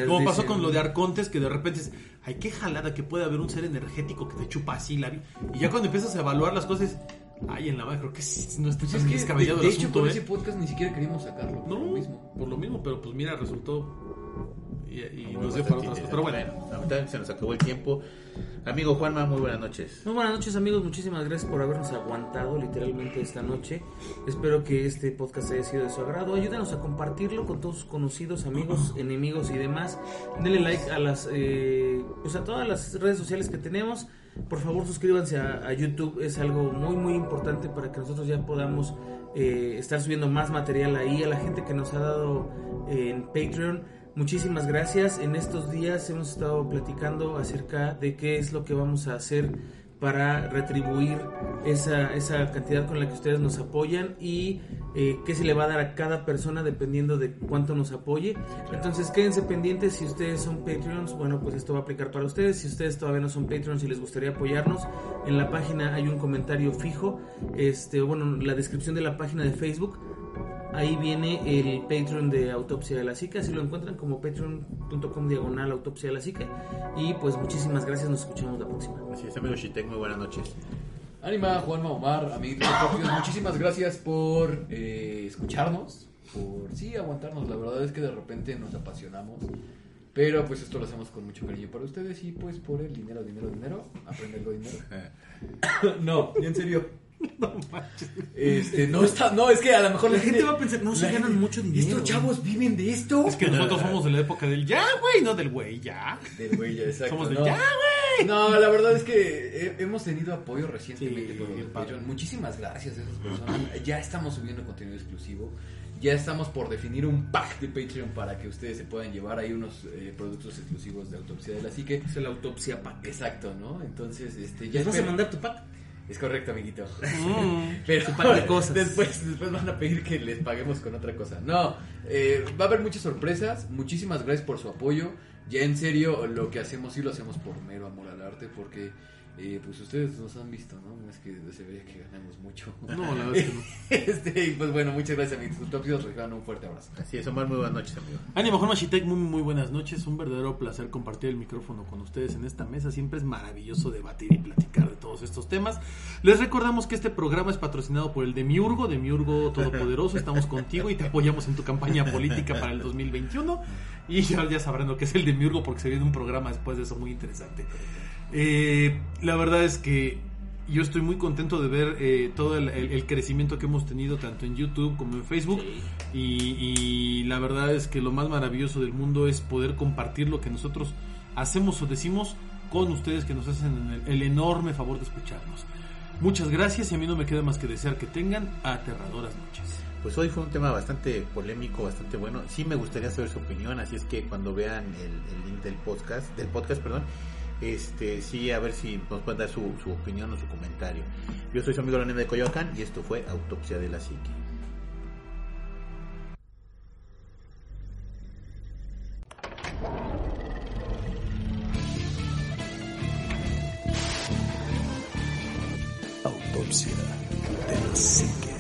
como pasó con lo de Arcontes, que de repente es, ay, qué jalada que puede haber un ser energético que te chupa así la vi-". Y ya cuando empiezas a evaluar las cosas, ay, en la madre, creo que sí, no está Pues es que, de, descabellado de el hecho, asunto, por ¿eh? ese podcast ni siquiera queríamos sacarlo. por No, lo mismo. por lo mismo, pero pues mira, resultó y, y Muy nos dio para otras cosas. Pero bueno, lamentablemente se nos acabó el tiempo. Amigo Juanma, muy buenas noches. Muy buenas noches amigos, muchísimas gracias por habernos aguantado literalmente esta noche. Espero que este podcast haya sido de su agrado. Ayúdenos a compartirlo con todos sus conocidos, amigos, enemigos y demás. Denle like a las, eh, pues a todas las redes sociales que tenemos. Por favor suscríbanse a, a YouTube, es algo muy muy importante para que nosotros ya podamos eh, estar subiendo más material ahí. A la gente que nos ha dado eh, en Patreon. Muchísimas gracias. En estos días hemos estado platicando acerca de qué es lo que vamos a hacer para retribuir esa, esa cantidad con la que ustedes nos apoyan y eh, qué se le va a dar a cada persona dependiendo de cuánto nos apoye. Entonces quédense pendientes si ustedes son Patreons, bueno pues esto va a aplicar para ustedes. Si ustedes todavía no son Patreons y les gustaría apoyarnos, en la página hay un comentario fijo, este, bueno, la descripción de la página de Facebook Ahí viene el Patreon de Autopsia de la Psique, así lo encuentran como patreon.com diagonal autopsia de la Psique. Y pues muchísimas gracias, nos escuchamos la próxima. Así es, amigo Shitek, muy buenas noches. Anima, Juanma, Omar, amiguitos propios, muchísimas gracias por eh, escucharnos, por sí aguantarnos. La verdad es que de repente nos apasionamos, pero pues esto lo hacemos con mucho cariño para ustedes y pues por el dinero, dinero, dinero, aprenderlo dinero. no, en serio. Este, no está, no, es que a lo mejor La gente va a pensar, no, se ganan gente- mucho dinero. Estos chavos viven de esto. es que nosotros somos de la época del ya, güey, no del güey, ya. Del güey, ya, exacto. Somos de no. ya, güey. No, la verdad es que he- hemos tenido apoyo recientemente Sí, por padre. Patreon. Muchísimas gracias a esas personas. Ya estamos subiendo contenido exclusivo. Ya estamos por definir un pack de Patreon para que ustedes se puedan llevar ahí unos eh, productos exclusivos de autopsia de la psique. Es el autopsia pack. Exacto, ¿no? Entonces, este, ya ¿Les vas a mandar tu pack? Es correcto, amiguito. Mm. Pero de cosas. Después, después van a pedir que les paguemos con otra cosa. No, eh, va a haber muchas sorpresas. Muchísimas gracias por su apoyo. Ya en serio, lo que hacemos sí lo hacemos por mero amor al arte, porque eh, pues ustedes nos han visto, ¿no? No es que se vea que ganamos mucho. No, la verdad es que no. este, y pues bueno, muchas gracias, amigos. Sus reciban un fuerte abrazo. Así es, Omar, muy buenas noches, amigo. Ánimo, Machitek, muy, muy buenas noches. Un verdadero placer compartir el micrófono con ustedes en esta mesa. Siempre es maravilloso debatir y platicar de todos estos temas. Les recordamos que este programa es patrocinado por el Demiurgo, Demiurgo Todopoderoso. Estamos contigo y te apoyamos en tu campaña política para el 2021. Y ya, ya sabrán lo que es el Demiurgo porque se viene un programa después de eso muy interesante. Eh, la verdad es que yo estoy muy contento de ver eh, todo el, el- el crecimiento que hemos tenido tanto en YouTube como en Facebook. Y, y la verdad es que lo más maravilloso del mundo es poder compartir lo que nosotros hacemos o decimos con ustedes que nos hacen el, el enorme favor de escucharnos. Muchas gracias y a mí no me queda más que desear que tengan aterradoras noches. Pues hoy fue un tema bastante polémico, bastante bueno. Sí me gustaría saber su opinión, así es que cuando vean el, el link del podcast, del podcast, perdón, este, sí, a ver si nos pueden dar su, opinión o su comentario. Yo soy su amigo Leonel de Coyoacán y esto fue Autopsia de la Psique. Autopsia de la psique.